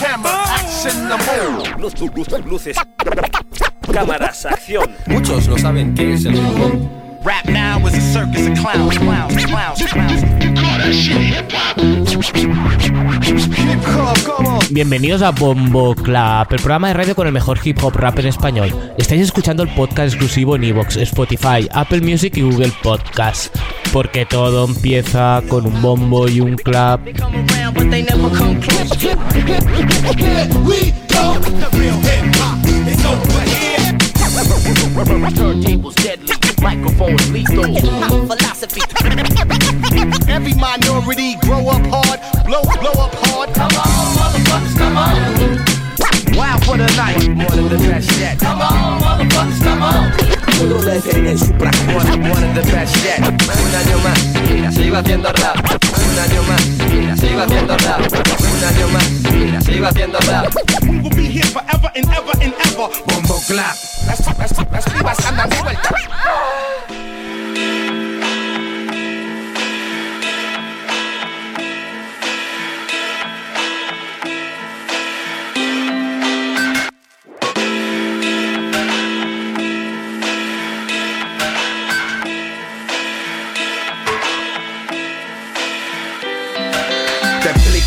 Camera, action, the luces. Cámaras, acción. Muchos no saben qué es el hop. Rap now is a circus of clowns, clowns, clowns, clowns. Hip hop, come on. Bienvenidos a Bombo Club, el programa de radio con el mejor hip hop rap en español. Estáis escuchando el podcast exclusivo en Evox, Spotify, Apple Music y Google Podcast. Porque todo empieza con un bombo y un clap. They come around, but they never come close. Turntables deadly, microphones lethal. Philosophy. Every minority grow up hard, blow, blow up hard. Come on, motherfuckers, come on. Wow for the night. One of the best yet. Come on, motherfuckers, come on. One, one of the best yet. Un año más, mira, sigo haciendo rap. Un año más, mira, sigo haciendo rap. Un año más, mira, sigo haciendo rap. We will be here forever and ever and ever. Bombo clap. Las, las, las pibas andan de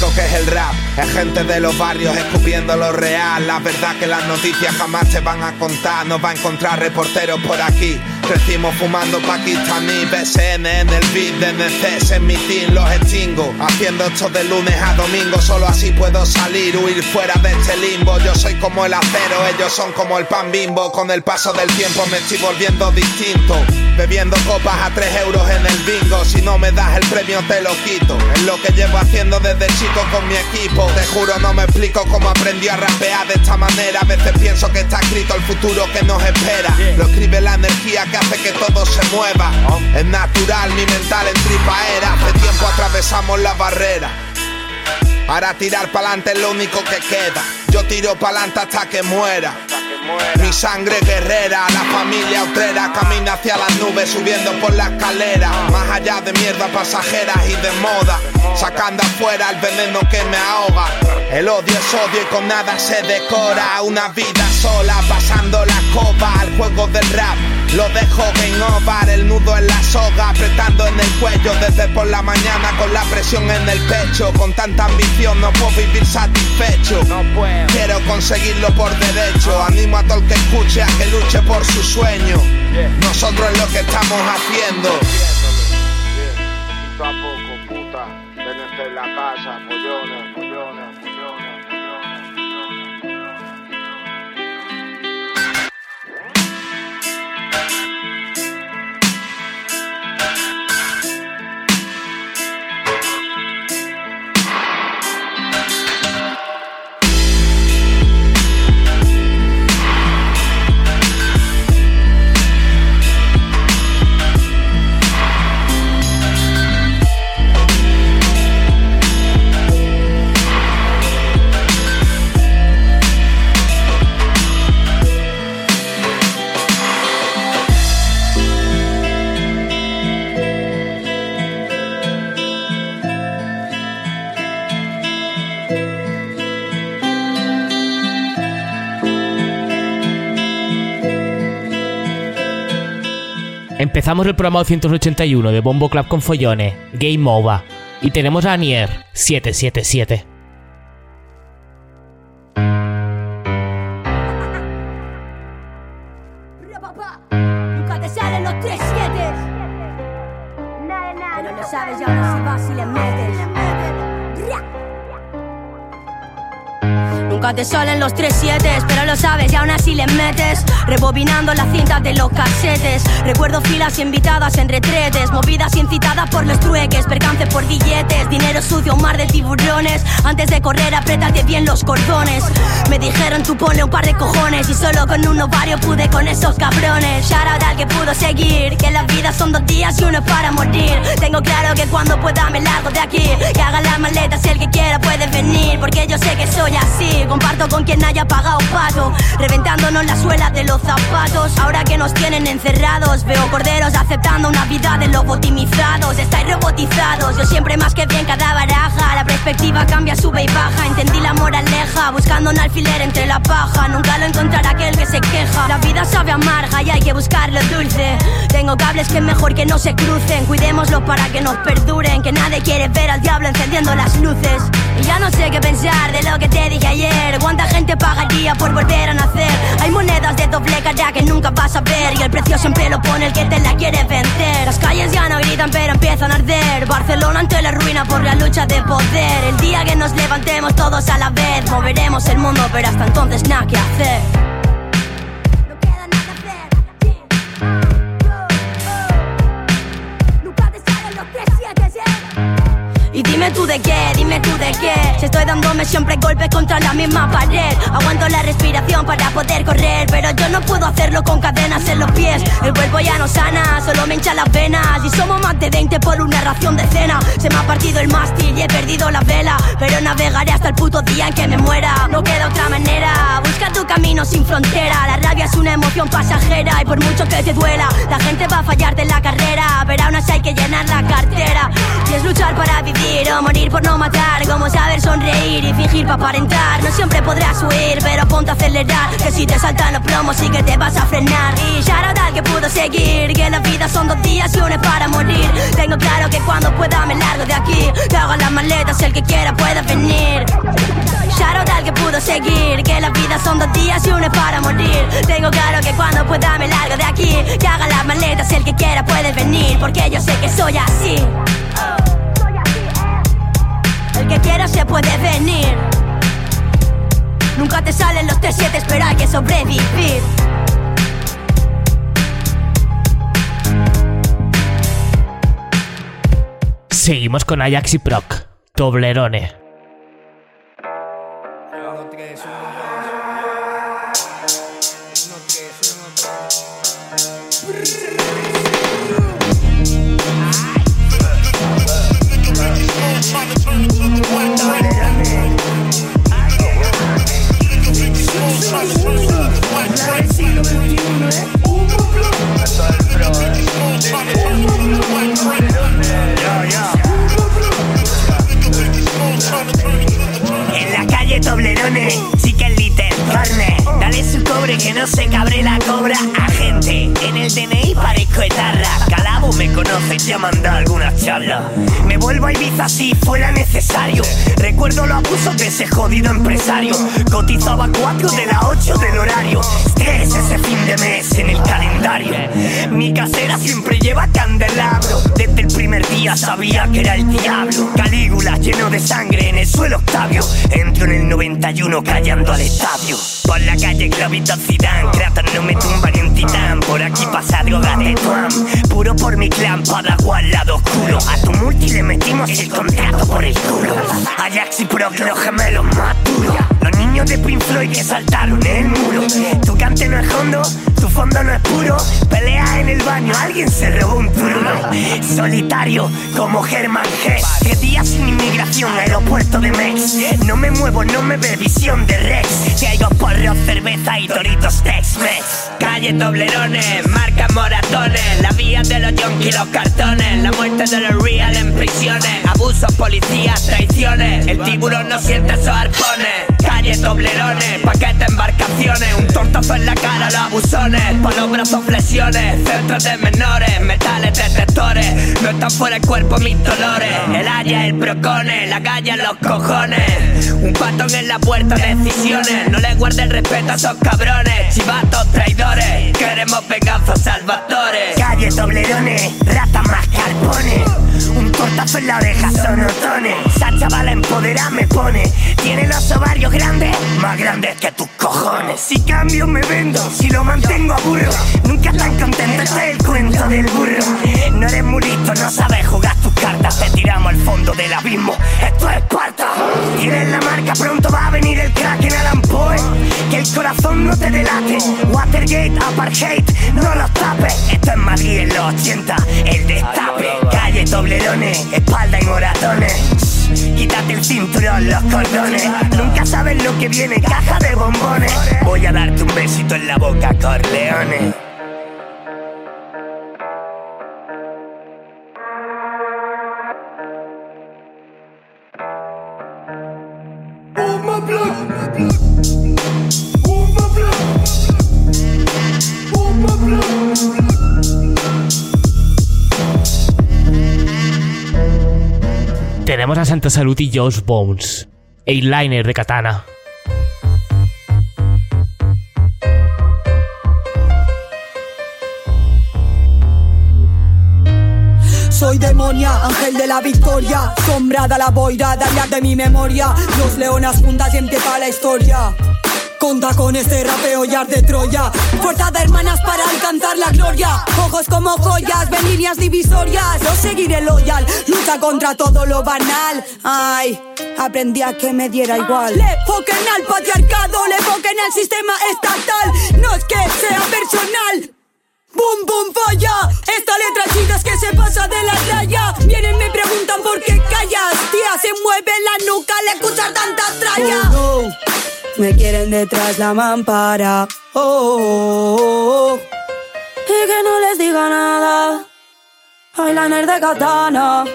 explico qué es el rap. Es gente de los barrios escupiendo lo real. La verdad que las noticias jamás te van a contar. No va a encontrar reporteros por aquí. Crecimos fumando pakistaní, BSN en el beat de NCS en mi team los extingo. Haciendo esto de lunes a domingo, solo así puedo salir, huir fuera de este limbo. Yo soy como el acero, ellos son como el pan bimbo. Con el paso del tiempo me estoy volviendo distinto. Bebiendo copas a 3 euros en el bingo. Si no me das el premio, te lo quito. Es lo que llevo haciendo desde chico con mi equipo. Te juro, no me explico cómo aprendí a rapear de esta manera. A veces pienso que está escrito el futuro que nos espera. Lo escribe la energía que hace que todo se mueva. Es natural, mi mental en tripa era. Hace tiempo atravesamos la barrera. Ahora tirar pa'lante es lo único que queda. Yo tiro pa'lante hasta que muera. Mi sangre guerrera, la familia otrera camina hacia las nubes subiendo por la escalera. Más allá de mierda pasajeras y de moda, sacando afuera el veneno que me ahoga. El odio es odio y con nada se decora. Una vida sola, pasando la copa al juego del rap. Lo dejo en over, el nudo en la soga, apretando en el cuello desde por la mañana con la presión en el pecho. Con tanta ambición no puedo vivir satisfecho. No puedo. Quiero conseguirlo por derecho. Animo a todo el que escuche a que luche por su sueño. Nosotros es lo que estamos haciendo. A poco, puta, vénete en la casa, pollones, Empezamos el programa 281 de Bombo Club con follones, Game Over. Y tenemos a Nier 777. Nunca te salen los tres siete, pero lo sabes y aún así le metes. Rebobinando las cintas de los casetes. Recuerdo filas invitadas en retretes. Movidas incitadas por los trueques. Percance por billetes. Dinero sucio, un mar de tiburones. Antes de correr, apriétate bien los cordones. Me dijeron tú ponle un par de cojones. Y solo con un ovario pude con esos cabrones. Shout out al que pudo seguir. Que las vidas son dos días y uno es para morir. Tengo claro que cuando pueda me largo de aquí. Que haga las maletas si el que quiera puede venir. Porque yo sé que soy así. Comparto con quien haya pagado pato. Reventándonos la suela de los zapatos. Ahora que nos tienen encerrados. Veo corderos aceptando una vida de lobotomizados. Estáis robotizados. Yo siempre más que bien cada baraja. La perspectiva cambia, sube y baja. Entendí la moraleja, buscando un alfiler entre la paja. Nunca lo encontrará aquel que se queja. La vida sabe amarga y hay que buscar lo dulce. Tengo cables que es mejor que no se crucen. Cuidémoslo para que nos perduren. Que nadie quiere ver al diablo encendiendo las luces. Y ya no sé qué pensar de lo que te dije ayer. ¿Cuánta gente pagaría por volver a nacer? Hay monedas de doble cara que nunca vas a ver. Y el precio siempre lo pone el que te la quiere vencer. Las calles ya no gritan, pero empiezan a arder. Barcelona ante la ruina por la lucha de poder. El día que nos levantemos todos a la vez, moveremos el mundo, pero hasta entonces nada que hacer. Dime tú de qué, dime tú de qué. Si estoy dándome siempre golpes contra la misma pared. Aguanto la respiración para poder correr. Pero yo no puedo hacerlo con cadenas en los pies. El cuerpo ya no sana, solo me hincha las venas. Y somos más de 20 por una ración de cena. Se me ha partido el mástil y he perdido la vela. Pero navegaré hasta el puto día en que me muera. No queda otra manera. Busca tu camino sin frontera. La rabia es una emoción pasajera. Y por mucho que te duela, la gente va a fallarte en la carrera. Pero aún así hay que llenar la cartera. Y es luchar para vivir o morir por no matar. Como saber sonreír y fingir para aparentar. No siempre podrás huir, pero ponte a acelerar. Que si te saltan los plomos, sí que te vas a frenar. Y shout al que pudo seguir. Que la vida son dos días y uno es para morir. Tengo claro que cuando pueda me largo de aquí. Que haga las maletas, el que quiera puede venir. Shout al que pudo seguir. Que la vida son dos días y uno es para morir. Tengo claro que cuando pueda me largo de aquí. Que haga las maletas, el que quiera puede venir. Porque yo sé que soy así. Que quiera se puede venir. Nunca te salen los T7, pero hay que sobrevivir. Seguimos con Ajax y Proc. Toblerone. Que no se cabre la cobra. En el DNI parezco etarra. Calabo me conoce, ya manda algunas charlas. Me vuelvo a Ibiza si fuera necesario. Recuerdo los abusos de ese jodido empresario. Cotizaba 4 de las 8 del horario. Tres ese fin de mes en el calendario. Mi casera siempre lleva candelabro. Desde el primer día sabía que era el diablo. Calígula lleno de sangre en el suelo Octavio. Entro en el 91 callando al estadio. Por la calle Globito Zidane, Kratos no me tumba ni un titán. Por aquí pasa droga de Tuam. Puro por mi clan, Padawan, lado oscuro. A tu multi le metimos el contrato por el culo. Ajax y Proc, los gemelos más duros. Los niños de Pink Floyd que saltaron el muro. Tu cante no es hondo, tu fondo no es puro. Pelea en el baño, alguien se robó un turno. Solitario como Germán. Que días sin inmigración, aeropuerto de Mex. No me muevo, no me ve visión de Rex. Traigo porro, cerveza y toritos Tex-Mex. Calle Toblerones, marca moratones. La vía de los yonkis, los cartones. La muerte de los real en prisiones. Abusos, policías, traiciones. El tiburón no siente esos arpones. Por los brazos flexiones. Centros de menores, metales detectores. No están fuera el cuerpo mis dolores. El haya, el procone, la galla, los cojones. Un patón en la puerta, decisiones. No le guarde el respeto a esos cabrones. Chivatos traidores. Queremos venganza, salvadores. Calle Toblerones, rata más carpones. Un tortazo en la oreja, sonotones. Esa chavala empoderada me pone. Tiene los ovarios grandes, más grandes que tus cojones. Si cambio me vendo, si lo mantengo aburro. Nunca tan contento, este es el cuento del burro. No eres muy listo, no sabes jugar tus cartas. Te tiramos al fondo del abismo, esto es Esparta. Tienes la marca, pronto va a venir el crack en Alan Poe. Que el corazón no te delate. Watergate, Apartheid, no los tapes. Esto es Madrid en los 80, el destape. Calle Toblerones, espalda y moratones. Quítate el cinturón, los cordones. Nunca sabes lo que viene, caja de bombones. Voy a darte un besito en la boca, Corleone. Tenemos a Santa Salud y Josh Bones, A-Liner de Katana. Soy demonia, ángel de la victoria, sombrada la boira, dañar de mi memoria. Los leonas juntas y empieza la historia. Conta con este rapeo y de Troya. Fuerza de hermanas para alcanzar la gloria. Ojos como joyas, ven líneas divisorias. Yo seguiré loyal, lucha contra todo lo banal. Ay, aprendí a que me diera igual. Le foquen al patriarcado, le foquen al sistema estatal. No es que sea personal. ¡Bum, bum, falla! Esta letra, chicas, que se pasa de la raya. Vienen, me preguntan por qué callas. Tía, se mueve la nuca al escuchar tanta tralla. Oh, Me quieren detrás la mampara. Oh, oh, oh, Y que no les diga nada. Eyeliner de katana.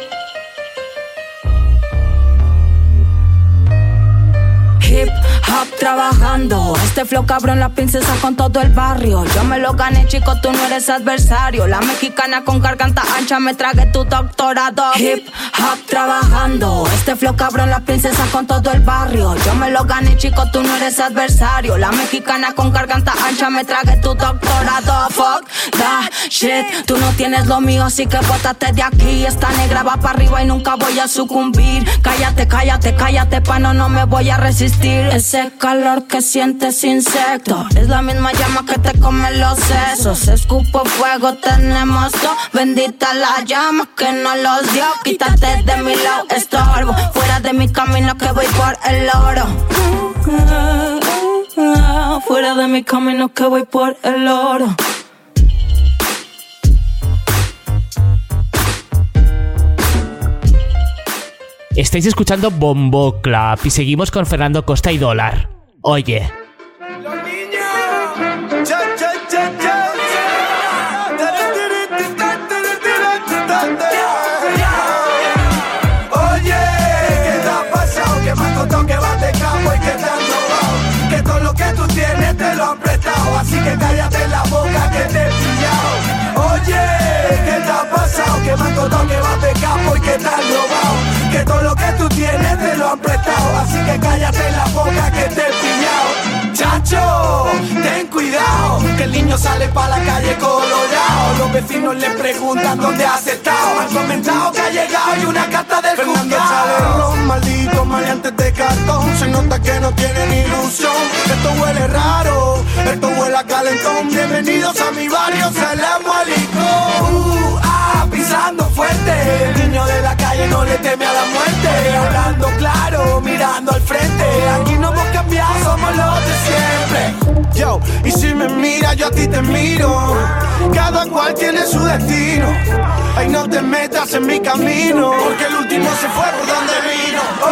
Hip hop trabajando. Este flow cabrón, la princesa con todo el barrio. Yo me lo gané, chico, tú no eres adversario. La mexicana con garganta ancha me tragué tu doctorado. Hip hop trabajando. Este flow cabrón, la princesa con todo el barrio. Yo me lo gané, chico, tú no eres adversario. La mexicana con garganta ancha me tragué tu doctorado. Fuck that shit. Tú no tienes lo mío, así que bótate de aquí. Esta negra va para arriba y nunca voy a sucumbir. Cállate, cállate, cállate, pano, no me voy a resistir. Calor que sientes insecto es la misma llama que te come los sesos. Escupo fuego, tenemos dos. Bendita la llama que no los dio. Quítate de mi lado, estorbo. Fuera de mi camino que voy por el oro. Fuera de mi camino que voy por el oro. Estáis escuchando Bombo Club y seguimos con Fernando Costa y Dólar. Oye. Oye, ¿qué te ha pasado? Que me han contado que vas de campo y que te han robado. Que todo lo que tú tienes te lo han prestado. Así que cállate la boca que te he pillado. Oye, ¿qué te ha pasado? Que me han contado que vas de campo y que te han robado. Han prestado. Así que cállate la boca que te he pillado. Chacho, ten cuidado, que el niño sale pa' la calle colorado. Los vecinos le preguntan dónde has estado. Han comentado que ha llegado y una carta del Fernando malditos maleantes de cartón Se nota que no tienen ilusión Esto huele raro, esto huele a calentón Bienvenidos a mi barrio, Salamo Alicón Uh, ah, pisando fuerte. El niño de la calle no le teme a la muerte. Yo, y si me mira, yo a ti te miro Cada cual tiene su destino Ay, no te metas en mi camino Porque el último se fue por donde vino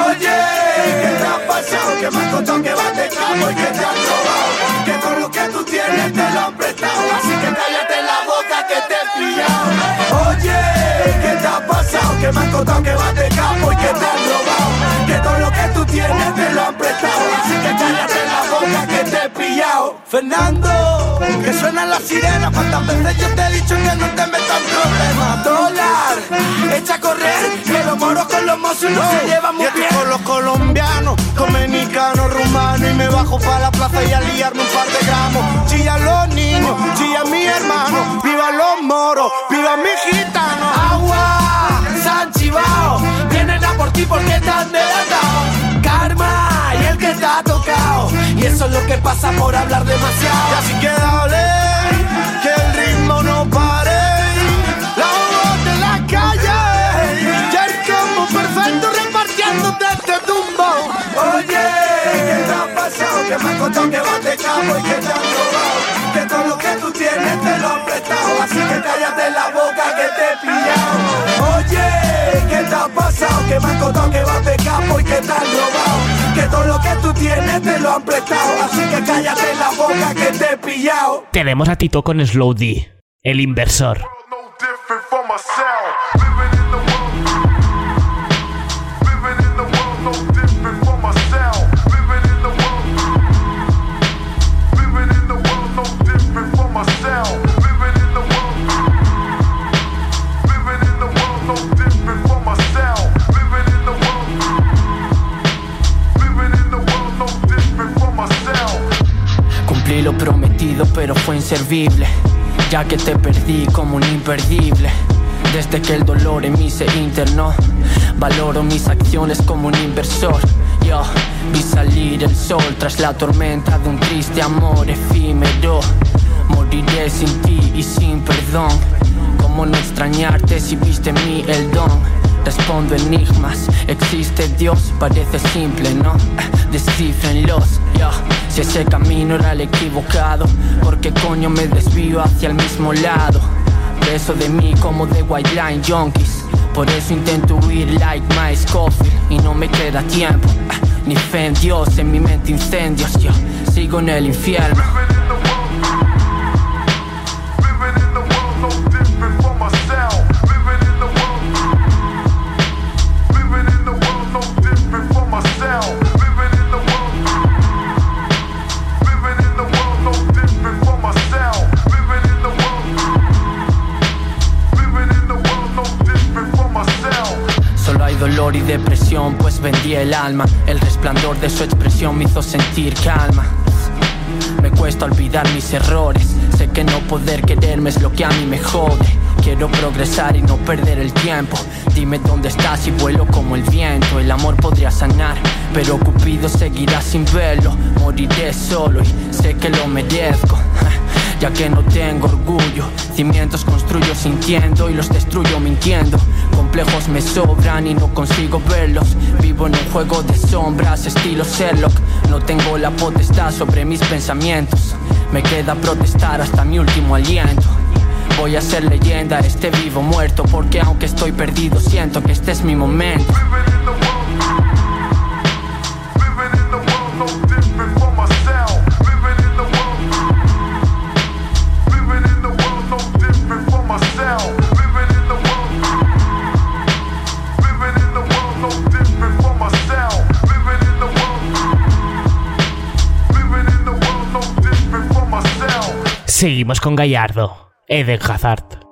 Oye, ¿qué te ha pasado? Que me has contado que vas de campo y que te han robado. Que todo lo que tú tienes te lo han prestado. Así que cállate la boca que te he pillado. Oye, ¿qué te ha pasado? Que me han contado que vas de campo y que te han robado. Tienes te lo han prestado. Así que cállate la boca que te he pillado. Fernando, que suenan las sirenas ¿Cuántas veces yo te he dicho que no te metas en problemas? Dólar, echa a correr, que los moros con los mozos no se llevan muy bien. con los colombianos, dominicanos, rumanos Y me bajo para la plaza y a liarme un par de gramos Chillan los niños, chillan mi hermano Viva los moros, viva mi gitano Agua, San Chivao, vienen a por ti porque han delatado. Karma y el que te ha tocado. Y eso es lo que pasa por hablar Y demasiado. así que dale, que el ritmo no pare La voz de la calle Ya el combo perfecto repartiéndote este tumbo Oye, ¿qué te ha pasado? Que me han contado que vas de campo y que te han robado. Que todo lo que tú tienes te lo han prestado. Así que cállate la boca que te he pillado. Oye, ¿qué te ha pasado? Que me han contado que vas de campo y que te han robado. Que todo lo que tú tienes te lo han prestado. Así que cállate la boca que te he pillado. Tenemos a Tito con Slow D, el inversor. no querido, pero fue inservible, ya que te perdí como un imperdible. Desde que el dolor en mí se internó, valoro mis acciones como un inversor. Yo vi salir el sol tras la tormenta de un triste amor efímero. Moriré sin ti y sin perdón. ¿Cómo no extrañarte si viste en mí el don? Respondo enigmas, existe Dios, parece simple, ¿no? Descifrenlos, yo. Si ese camino era el equivocado, ¿por qué coño me desvío hacia el mismo lado? Preso de mí como de White Line Junkies. Por eso intento huir like my Scofield y no me queda tiempo. Ni fe en Dios, en mi mente incendios, yo sigo en el infierno. Pues vendí el alma. El resplandor de su expresión me hizo sentir calma. Me cuesta olvidar mis errores. Sé que no poder quererme es lo que a mí me jode. Quiero progresar y no perder el tiempo. Dime dónde estás y vuelo como el viento. El amor podría sanar, pero Cupido seguirá sin verlo. Moriré solo y sé que lo merezco. Ya que no tengo orgullo, cimientos construyo sintiendo y los destruyo mintiendo. Complejos me sobran y no consigo verlos. Vivo en un juego de sombras, estilo Sherlock. No tengo la potestad sobre mis pensamientos. Me queda protestar hasta mi último aliento. Voy a ser leyenda, este vivo muerto, porque aunque estoy perdido, siento que este es mi momento. Seguimos con Gallardo, Eden Hazard.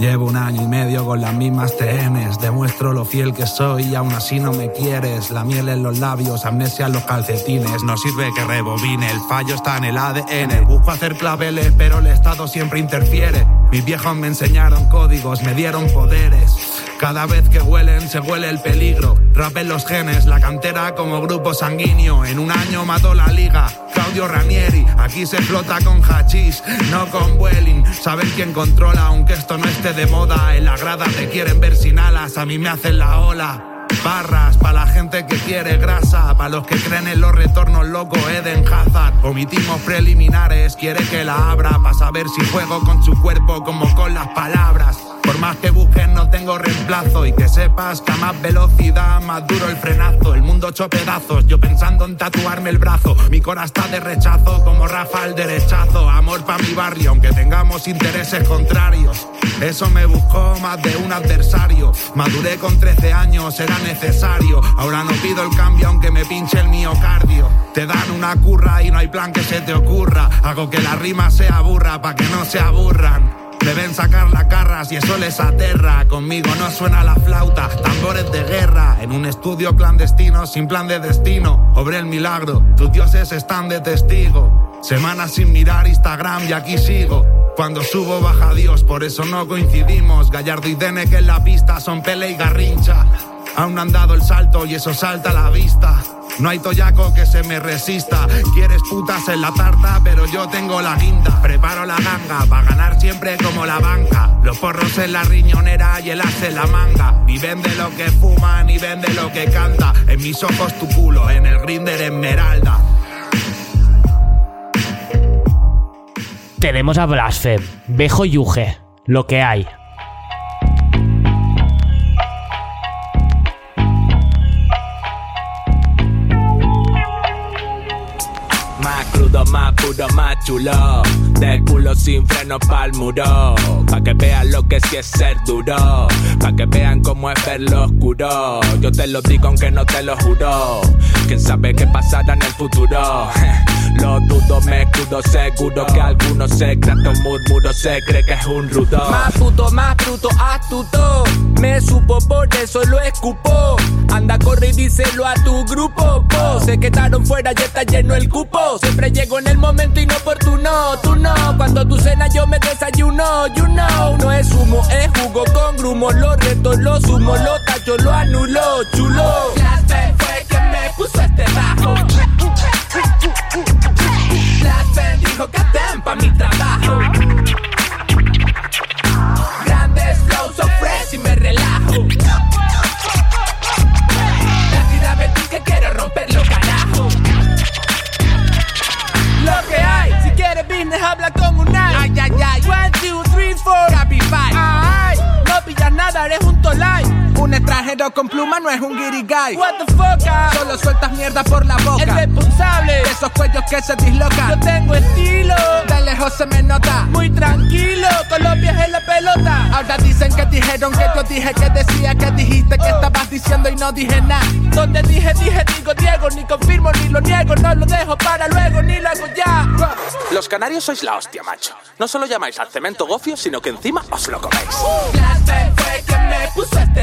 Llevo un año y medio con las mismas TNs, demuestro lo fiel que soy y aún así no me quieres. La miel en los labios, amnesia en los calcetines. No sirve que rebobine, el fallo está en el ADN. Busco hacer claveles, pero el Estado siempre interfiere. Mis viejos me enseñaron códigos, me dieron poderes. Cada vez que huelen, se huele el peligro. Rap en los genes, la cantera como grupo sanguíneo. En un año mató la liga. Claudio Ranieri, aquí se flota con hachís, no con Vueling. Saber quién controla, aunque esto no esté de moda. En la grada te quieren ver sin alas, a mí me hacen la ola. Barras para la gente que quiere grasa, para los que creen en los retornos loco Eden Hazard. Omitimos preliminares, quiere que la abra para saber si juego con su cuerpo como con las palabras. Por más que busquen no tengo reemplazo y que sepas que a más velocidad más duro el frenazo. El mundo hecho pedazos, yo pensando en tatuarme el brazo. Mi cora está de rechazo como Rafa el derechazo. Amor pa' mi barrio, aunque tengamos intereses contrarios. Eso me buscó más de un adversario. Maduré con 13 años, era necesario. Ahora no pido el cambio aunque me pinche el miocardio. Te dan una curra y no hay plan que se te ocurra. Hago que la rima sea burra pa' que no se aburran. Deben sacar las garras y eso les aterra. Conmigo no suena la flauta, tambores de guerra. En un estudio clandestino, sin plan de destino. Obré el milagro, tus dioses están de testigo. Semanas sin mirar Instagram y aquí sigo. Cuando subo baja Dios, por eso no coincidimos. Gallardo y Dene que en la pista son pele y garrincha. Aún no han dado el salto y eso salta a la vista. No hay toyaco que se me resista. Quieres putas en la tarta, pero yo tengo la guinda. Preparo la ganga para ganar siempre como la banca. Los porros en la riñonera y el as en la manga. Viven de lo que fuman y ven de lo que canta. En mis ojos tu culo, en el grinder esmeralda. Tenemos a Blasfem, Bejo Yuge, lo que hay. Más puro, más chulo. De culo sin freno pa'l muro. Pa' que vean lo que sí es ser duro. Pa' que vean cómo es ver lo oscuro. Yo te lo digo aunque no te lo juro. Quién sabe qué pasará en el futuro. Lo dudo, me escudo seguro que algunos secretos murmuro se cree que es un rudo. Más puto, más bruto, astuto. Me supo, por eso lo escupo. Anda, corre y díselo a tu grupo. Po. Se quedaron fuera, ya está lleno el cupo. Siempre llego en el momento inoportuno. Tú no, cuando tú cenas yo me desayuno. You know, no es humo, es jugo con grumo. Lo reto, lo sumo, lo tacho, lo anulo. Chulo. Clase fue que me puso este bajo. Clase dijo que den pa' mi trabajo. Ay, no pillas nada, eres un tolai. Un extranjero con pluma no es un guirigay. What the fuck, ah? Solo sueltas mierda por la boca. El responsable de esos cuellos que se dislocan. Yo tengo estilo, de lejos se me nota. Muy tranquilo, con los pies en la pelota. Ahora dicen que dijeron que yo dije que decía que dijiste que estabas diciendo y no dije nada. Donde dije, dije, digo Diego, ni confirmo ni lo niego. No lo dejo para luego, ni lo hago ya. Los canarios sois la hostia, macho. No solo llamáis al cemento gofio, sino que encima os lo coméis. Clase fue que me puso este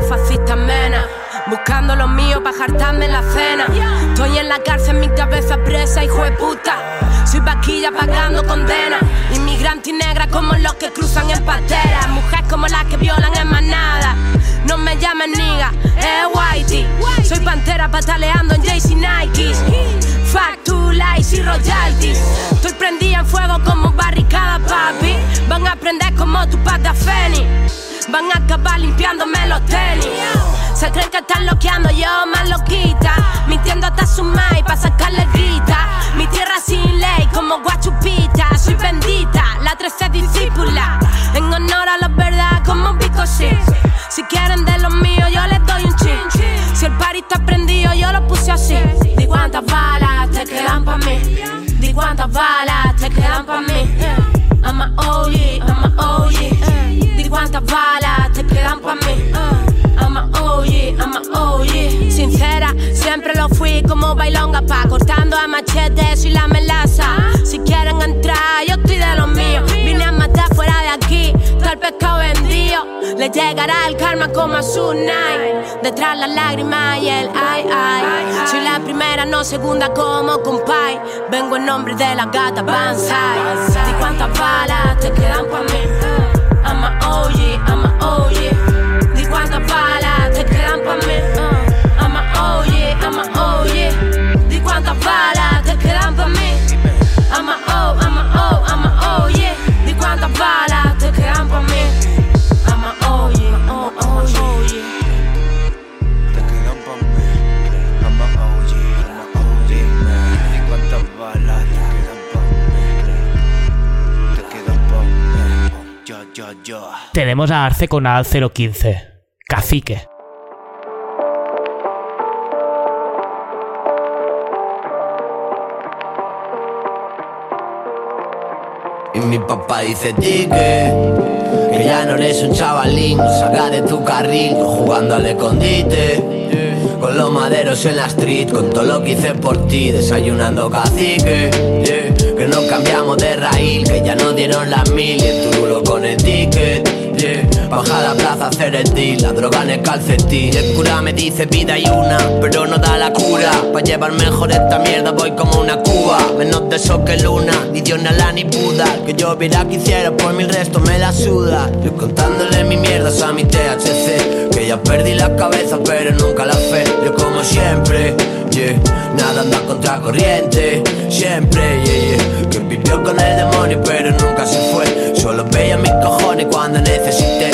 pa' fascistas menas. Buscando lo mío pa' jartarme en la cena. Estoy en la cárcel, mi cabeza presa, hijo de puta. Soy vaquilla pagando condena. Inmigrante y negra como los que cruzan en patera. Mujer como las que violan en manada. No me llamen niga, es whitey. Soy pantera pataleando en Jaycee Nikes. Fuck two lies y royalties. Estoy prendida en fuego como barricada, papi. Van a aprender como tu pata Feni. Van a acabar limpiándome los tenis. Se creen que están loqueando, yo más loquita. Mintiendo hasta su mai pa' sacarle grita. Mi tierra sin ley, como guachupita. Soy bendita, la 13 discípula. En honor a la verdad, como Vico sí. Si quieren de los míos, yo les doy un chin. Si el party está prendido, yo lo puse así. Di cuántas balas te quedan pa' mí. Di cuántas balas te quedan pa' mí. I'm a OG, I'm a OG. Cuántas balas te quedan pa' mí. I'm a OG, I'm a OG. Sincera, siempre lo fui como bailonga pa' cortando a machete, soy la melaza. Si quieren entrar, yo estoy de los míos. Vine a matar fuera de aquí, el pescado vendido. Le llegará el karma como a su. Detrás las lágrimas y el ay ay. Soy la primera, no segunda como compay. Vengo en nombre de la gata Banzai. Cuántas balas te quedan pa' mí. I'm a OG, I'm a OG. Di cuántas balas te quedan pa' mí. Uh, I'm a OG, I'm a OG. Di cuántas balas Yo, yo, yo. Tenemos a Arce con Al 015. Cacique. Y mi papá dice ti que ya no eres un chavalín Salga de tu carril jugando al escondite Con los maderos en la street Con todo lo que hice por ti Desayunando cacique yeah. Que no cambiamos de raíl Que ya no dieron las mil Y el turulo con el ticket yeah. Baja a la plaza deal La droga en el calcetín. El cura me dice vida y una Pero no da la cura. Pa' llevar mejor esta mierda voy como una cuba. Menos de eso que luna Ni Dios ni Alá ni Buda. Que yo viera que hiciera por mi resto me la suda. Yo contándole mi mierda a mi THC Que ya perdí la cabeza pero nunca la fe. Yo como siempre, yeah Nada anda contra corriente Siempre, yeah, yeah. Que vivió con el demonio pero nunca se fue. Solo veía mis cojones cuando necesité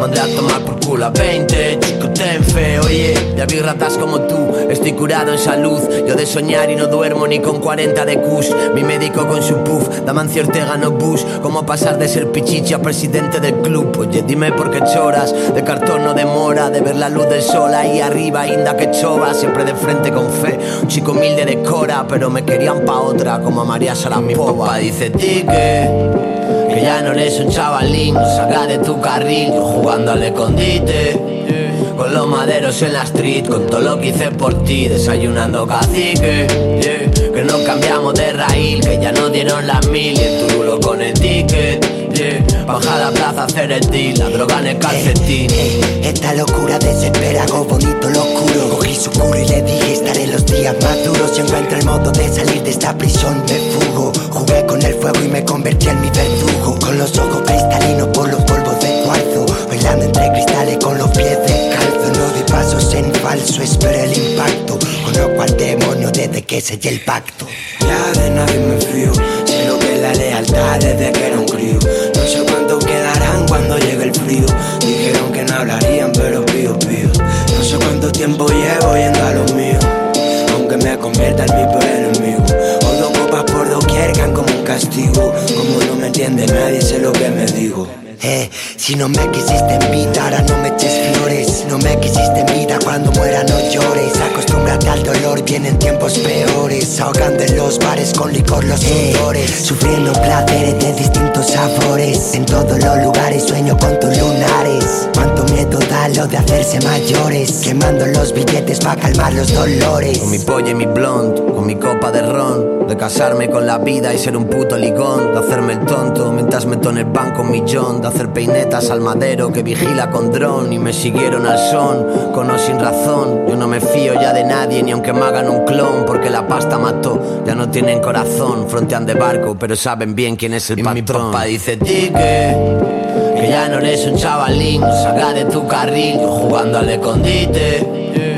Mandé a tomar por culo a a 20, chico ten fe. Oye, ya vi ratas como tú, estoy curado en salud. Yo de soñar y no duermo ni con 40 de Kush. Mi médico con su puff, Damancio Ortega no Bush. Cómo pasar de ser pichichi a presidente del club Oye, dime por qué choras, de cartón no demora De ver la luz del sol ahí arriba, inda que chova Siempre de frente con fe, un chico humilde de cora Pero me querían pa' otra, como a María Sarapova Mi papá dice ti ya no eres un chavalín, salga de tu carril, yo jugando al escondite. Con los maderos en la street, con todo lo que hice por ti, desayunando cacique. Que no cambiamos de raíl, que ya no dieron las mil y el con el ticket. Yeah. Baja a la plaza a hacer el deal, la droga en el calcetín. Esta locura desespera, algo bonito lo oscuro. Cogí su curo y le dije estaré los días más duros Si encuentro el modo de salir de esta prisión me fugo. Jugué con el fuego y me convertí en mi verdugo. Con los ojos cristalinos por los polvos de cuarzo. Bailando entre cristales con los pies descalzos. No di pasos en falso, espero el impacto. Conozco al demonio desde que sellé el pacto. Ya de nadie me fío Sé lo que es la lealtad desde que era un como no me entiende nadie sé lo que me digo eh, si no me quisiste en vida, ahora no me eches flores. No me quisiste en vida, cuando muera no llores. Acostúmbrate al dolor, vienen tiempos peores. Ahogando en los bares con licor los sudores. Sufriendo placeres de distintos sabores. En todos los lugares sueño con tus lunares. Cuánto miedo da lo de hacerse mayores. Quemando los billetes para calmar los dolores. Con mi polla y mi blond, con mi copa de ron De casarme con la vida y ser un puto ligón De hacerme el tonto mientras meto en el banco un millón De hacer peinetas al madero que vigila con dron Y me siguieron al son, con o sin razón. Yo no me fío ya de nadie ni aunque me hagan un clon Porque la pasta mató, ya no tienen corazón Frontean de barco pero saben bien quién es el patrón Mi papá dice ti que ya no eres un chavalín, salga de tu carril, jugando al escondite.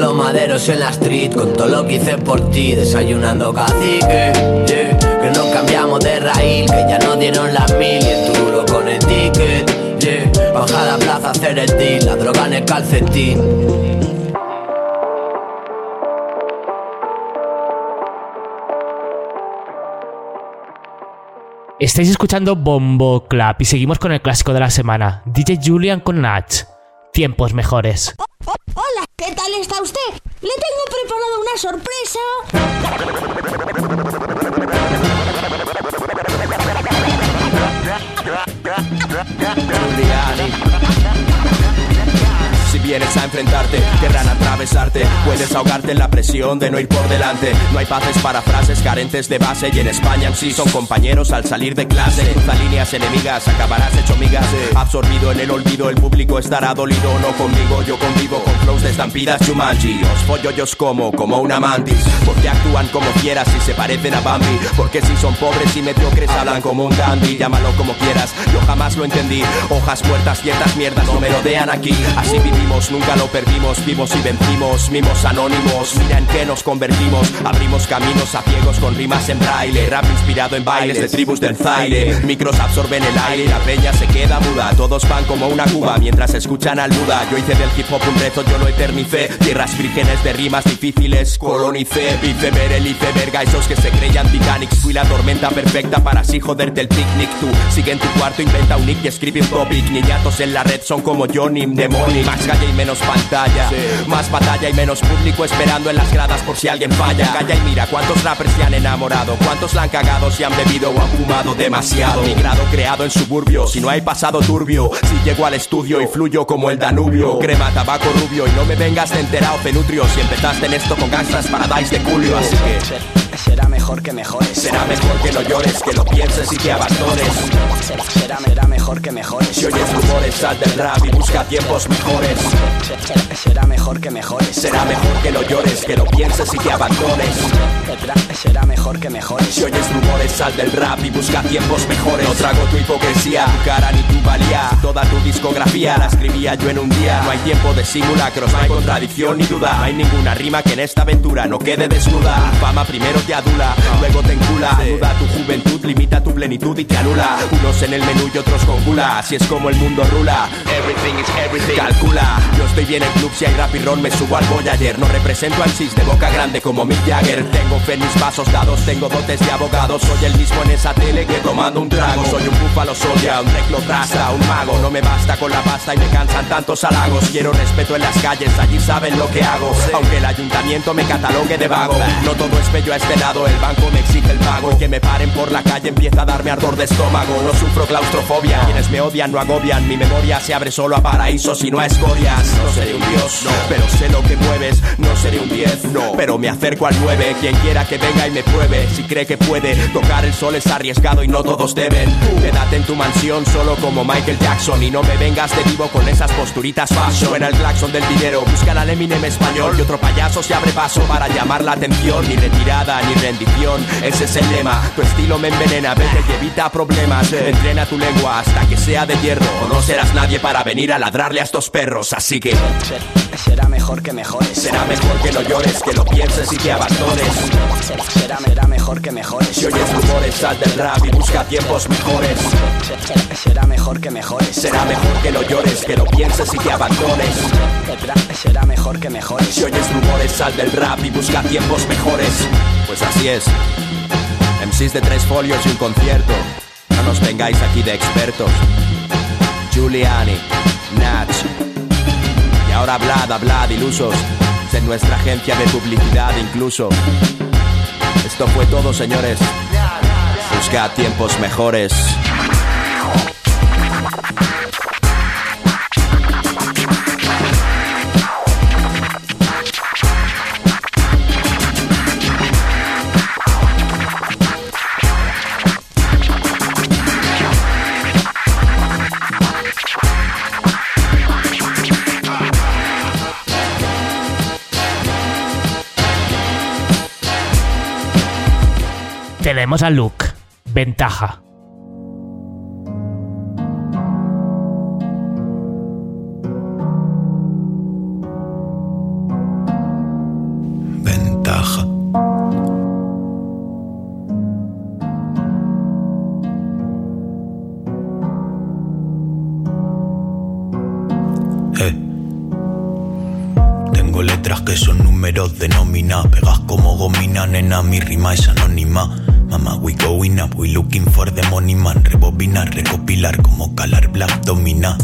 Con los maderos en la street, con todo lo que hice por ti, desayunando cacique. yeah. Que no cambiamos de raíl, que ya no dieron las mil y el turulo con el ticket. yeah. Baja a la plaza a hacer el deal, la droga en el calcetín. Estáis escuchando Bombo Club y seguimos con el clásico de la semana, DJ Julian con Natch. Tiempos mejores. Hola, ¿qué tal está usted? Le tengo preparada una Si vienes a enfrentarte, querrán atravesarte. Puedes ahogarte en la presión de no ir por delante. No hay paces para frases carentes de base. Y en España sí son compañeros al salir de clase. Cruza líneas enemigas, acabarás hecho migas. Absorbido en el olvido, el público estará dolido. No conmigo, yo convivo con flows de estampidas Jumanji. Os follo yo os como, como una mantis. Porque actúan como fieras y se parecen a Bambi. Porque si son pobres y mediocres, hablan como un Gandhi. Llámalo como quieras, yo jamás lo entendí. Hojas muertas, ciertas mierdas no merodean aquí. Así vivimos, nunca lo perdimos. Vimos y vencimos, mimos anónimos. Mira en qué nos convertimos. Abrimos caminos a ciegos con rimas en braille. Rap inspirado en bailes de tribus del Zaire. Micros absorben el aire la peña se queda muda. Todos van como una cuba mientras escuchan al Buda. Yo hice del hip hop un rezo, yo lo eternicé. Tierras vírgenes de rimas difíciles, colonicé. Iceberg, el iceberg, a esos que se creían Titanic. Fui la tormenta perfecta para así joderte el picnic. Tú sigue en tu cuarto, inventa un nick y escribe un topic. Niñatos en la red son como Johnny Demonic. Más calle y menos pantalla. Más batalla y menos público esperando en las gradas por si alguien falla. Calla y mira cuántos rappers se han enamorado. Cuántos la han cagado si han bebido o han fumado demasiado. Mi grado creado en suburbio. Si no hay pasado turbio. Si llego al estudio y fluyo como el Danubio. Crema, tabaco rubio y no me vengas de enterado penutrio. Si empezaste en esto con Gangsters Paradise de Julio. Así que Será mejor que mejores. será mejor que no llores, que lo pienses y que abandones. Será, será, mejor que mejores. Si oyes rumores, sal del rap y busca tiempos mejores. Será, mejor que mejores. Será mejor que no llores, que lo pienses y que abandones. Será, mejor que mejores. Si oyes rumores, sal del rap y busca tiempos mejores. No trago tu hipocresía, tu cara ni tu valía. Toda tu discografía la escribía yo en un día. No hay tiempo de simulacros, no hay contradicción ni duda. No hay ninguna rima que en esta aventura no quede desnuda. Fama primero te adula, luego te encula. Duda tu juventud, limita tu plenitud y te anula. Unos en el menú y otros con gula. Así es como el mundo rula. Everything is everything. Calcula. Yo estoy bien en club si hay rap y ron, me subo al Voyager. No represento al cis de boca grande como Mick Jagger. Tengo fe en mis pasos dados, tengo dotes de abogado. Soy el mismo en esa tele que tomando un trago. Soy un búfalo soya, un reclo traza, un mago. No me basta con la pasta y me cansan tantos halagos. Quiero respeto en las calles, allí saben lo que hago. Aunque el ayuntamiento me catalogue de vago. No todo es bello a este lado, el banco me exige el pago. Que me paren por la calle empieza a darme ardor de estómago. No sufro claustrofobia, quienes me odian no agobian. Mi memoria se abre solo a paraísos y no a escorias. No seré un dios, no, pero sé lo que mueves. No seré un 10, no, pero me acerco al 9. Quien quiera que venga y me pruebe, si cree que puede. Tocar el sol es arriesgado y no todos deben. Quédate en tu mansión solo como Michael Jackson y no me vengas de vivo con esas posturitas fashion. Suena el claxon del dinero, buscan al Eminem español y otro payaso se abre paso para llamar la atención. Ni retirada ni rendición, ese es el lema. Tu estilo me envenena, vete y evita problemas. Entrena tu lengua hasta que sea de hierro. O no serás nadie para venir a ladrarle a estos perros, así que Será mejor que mejores. será mejor que no llores, que lo pienses y que abandones. Será, será mejor que mejores. Si oyes rumores, sal del rap y busca tiempos mejores. Será mejor que mejores. Será mejor que no llores, que lo pienses y que abandones. Será mejor que mejores. Si oyes rumores, sal del rap y busca tiempos mejores. Pues así es. MCs de tres folios y un concierto. No nos vengáis aquí de expertos. Giuliani, Nach. Y ahora hablad, hablad, ilusos. De nuestra agencia de publicidad incluso. Esto fue todo, señores. Buscad tiempos mejores. Tenemos a Luke. Ventaja. Recopilar como calar black domina.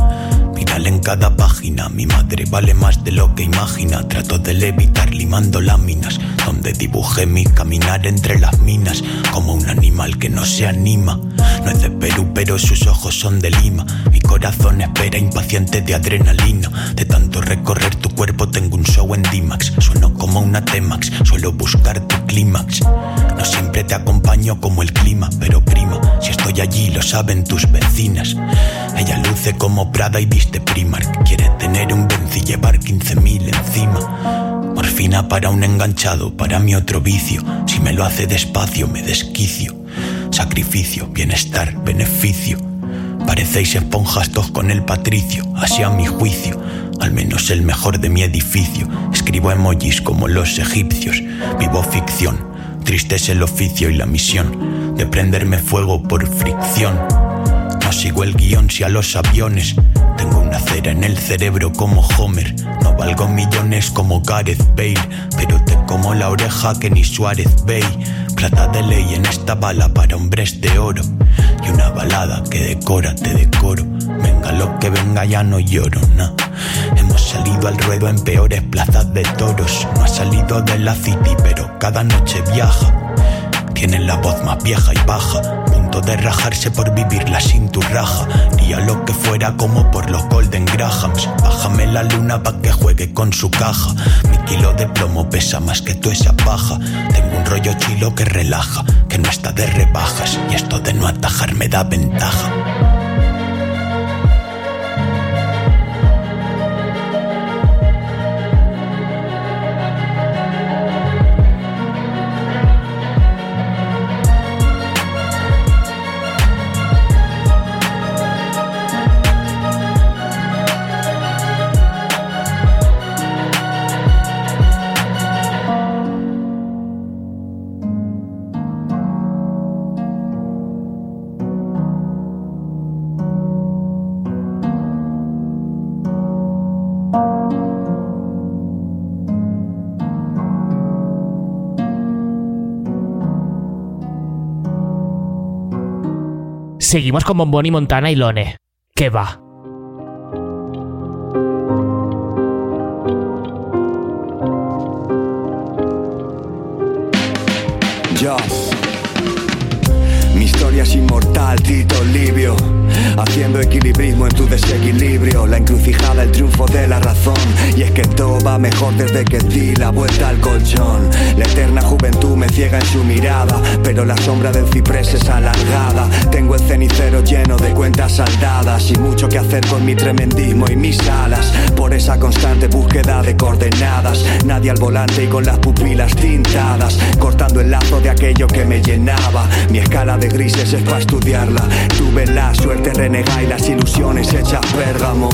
Viral en cada página, mi madre vale más de lo que imagina. Trato de levitar limando láminas, donde dibujé mi caminar entre las minas, como un animal que no se anima. No es de Perú, pero sus ojos son de Lima. Mi corazón espera impaciente de adrenalina. De tanto recorrer tu cuerpo tengo un show en D-Max. Sueno como una T-Max, suelo buscar tu clímax. No siempre te acompaño como el clima, pero prima, si estoy allí lo saben tus vecinas. Ella luce como Prada y viste Primark. Quiere tener un Benz y llevar 15.000 encima. Morfina para un enganchado, para mi otro vicio. Si me lo hace despacio, me desquicio. Sacrificio, bienestar, beneficio. Parecéis esponjas todos con el patricio, así a mi juicio. Al menos el mejor de mi edificio. Escribo emojis como los egipcios. Vivo ficción. Triste es el oficio y la misión de prenderme fuego por fricción. No sigo el guion si a los aviones tengo una cera en el cerebro como Homer. No valgo millones como Gareth Bale, pero te como la oreja que ni Suárez Bay. Plata de ley en esta bala para hombres de oro y una balada que decora, te decoro. Venga lo que venga, ya no lloro, nah. Hemos salido al ruedo en peores plazas de toros. No ha salido de la city, pero cada noche viaja. Tiene la voz más vieja y baja, de rajarse por vivirla sin tu raja. Haría lo que fuera como por los Golden Grahams. Bájame la luna pa' que juegue con su caja. Mi kilo de plomo pesa más que tú esa paja. Tengo un rollo chilo que relaja, que no está de rebajas. Y esto de no atajar me da ventaja. Seguimos con Bombón y Montana y Lone. ¿Qué va? Yo. Mi historia es inmortal, Tito Livio. Haciendo equilibrismo en tu desequilibrio. La encrucijada, el triunfo de la razón. Y es que todo va mejor desde que di la vuelta al colchón. La eterna juventud me ciega en su mirada. Pero la sombra del ciprés es alargada. Tengo el cenicero lleno de cuentas saldadas. Y mucho que hacer con mi tremendismo y mis alas. Por esa constante búsqueda de coordenadas. Nadie al volante y con las pupilas tintadas. Cortando el lazo de aquello que me llenaba. Mi escala de grises es para estudiarla. Tuve la suerte renega y las ilusiones hechas pérgamo.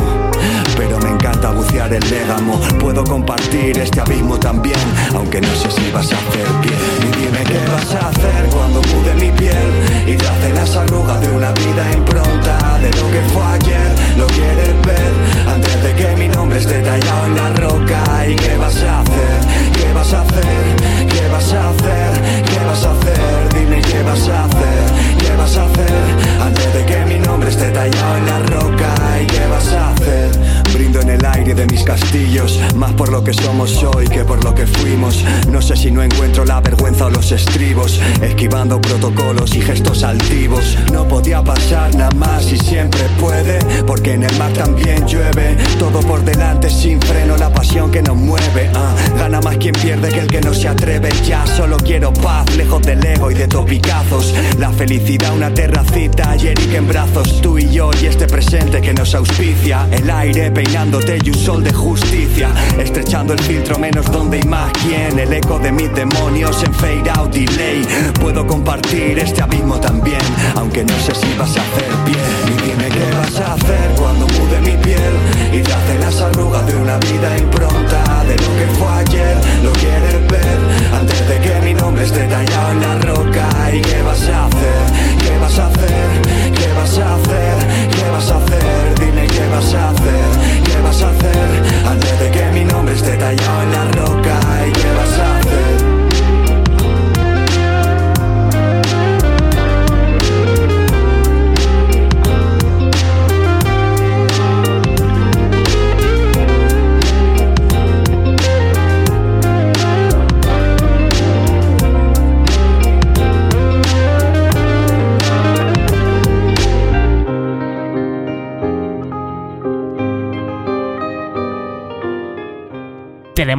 Pero me encanta bucear el légamo. Puedo compartir este abismo también, aunque no sé si vas a hacer bien. Y dime qué vas a hacer cuando mude mi piel y trace las arrugas de una vida impronta de lo que fue ayer. Lo quieres ver antes de que mi nombre esté tallado en la roca. ¿Y qué vas a hacer? ¿Qué vas a hacer? ¿Qué vas a hacer? ¿Qué vas a hacer? Dime qué vas a hacer. ¿Qué vas a hacer antes de que mi nombre esté tallado en la roca? ¿Y qué vas a hacer? Brindo en el aire de mis castillos, más por lo que somos hoy que por lo que fuimos. No sé si no encuentro la vergüenza o los estribos, esquivando protocolos y gestos altivos. No podía pasar nada más y siempre puede, porque en el mar también llueve. Todo por delante sin freno, la pasión que nos mueve. ah. Gana más quien pierde que el que no se atreve. Ya solo quiero paz, lejos del ego y de topicazos. La felicidad, una terracita, ayer y en brazos tú y yo y este presente que nos auspicia. El aire peinándote y un sol de justicia. Estrechando el filtro menos donde y más quién. El eco de mis demonios en fade out delay. Puedo compartir este abismo también, aunque no sé si vas a hacer bien. Y dime qué vas a hacer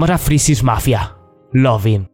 Tenemos a Frisis Mafia. Loving.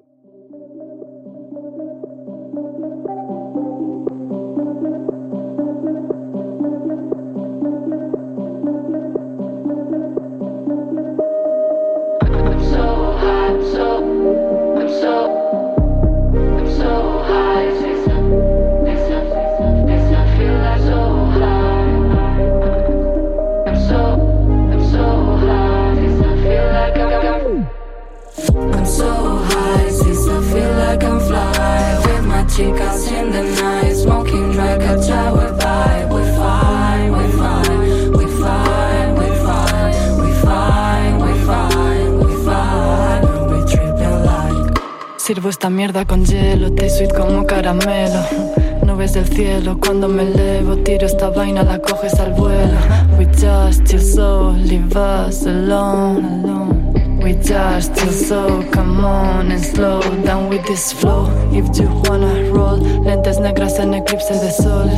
Flow. If you wanna roll, lentes negras en eclipse de sol.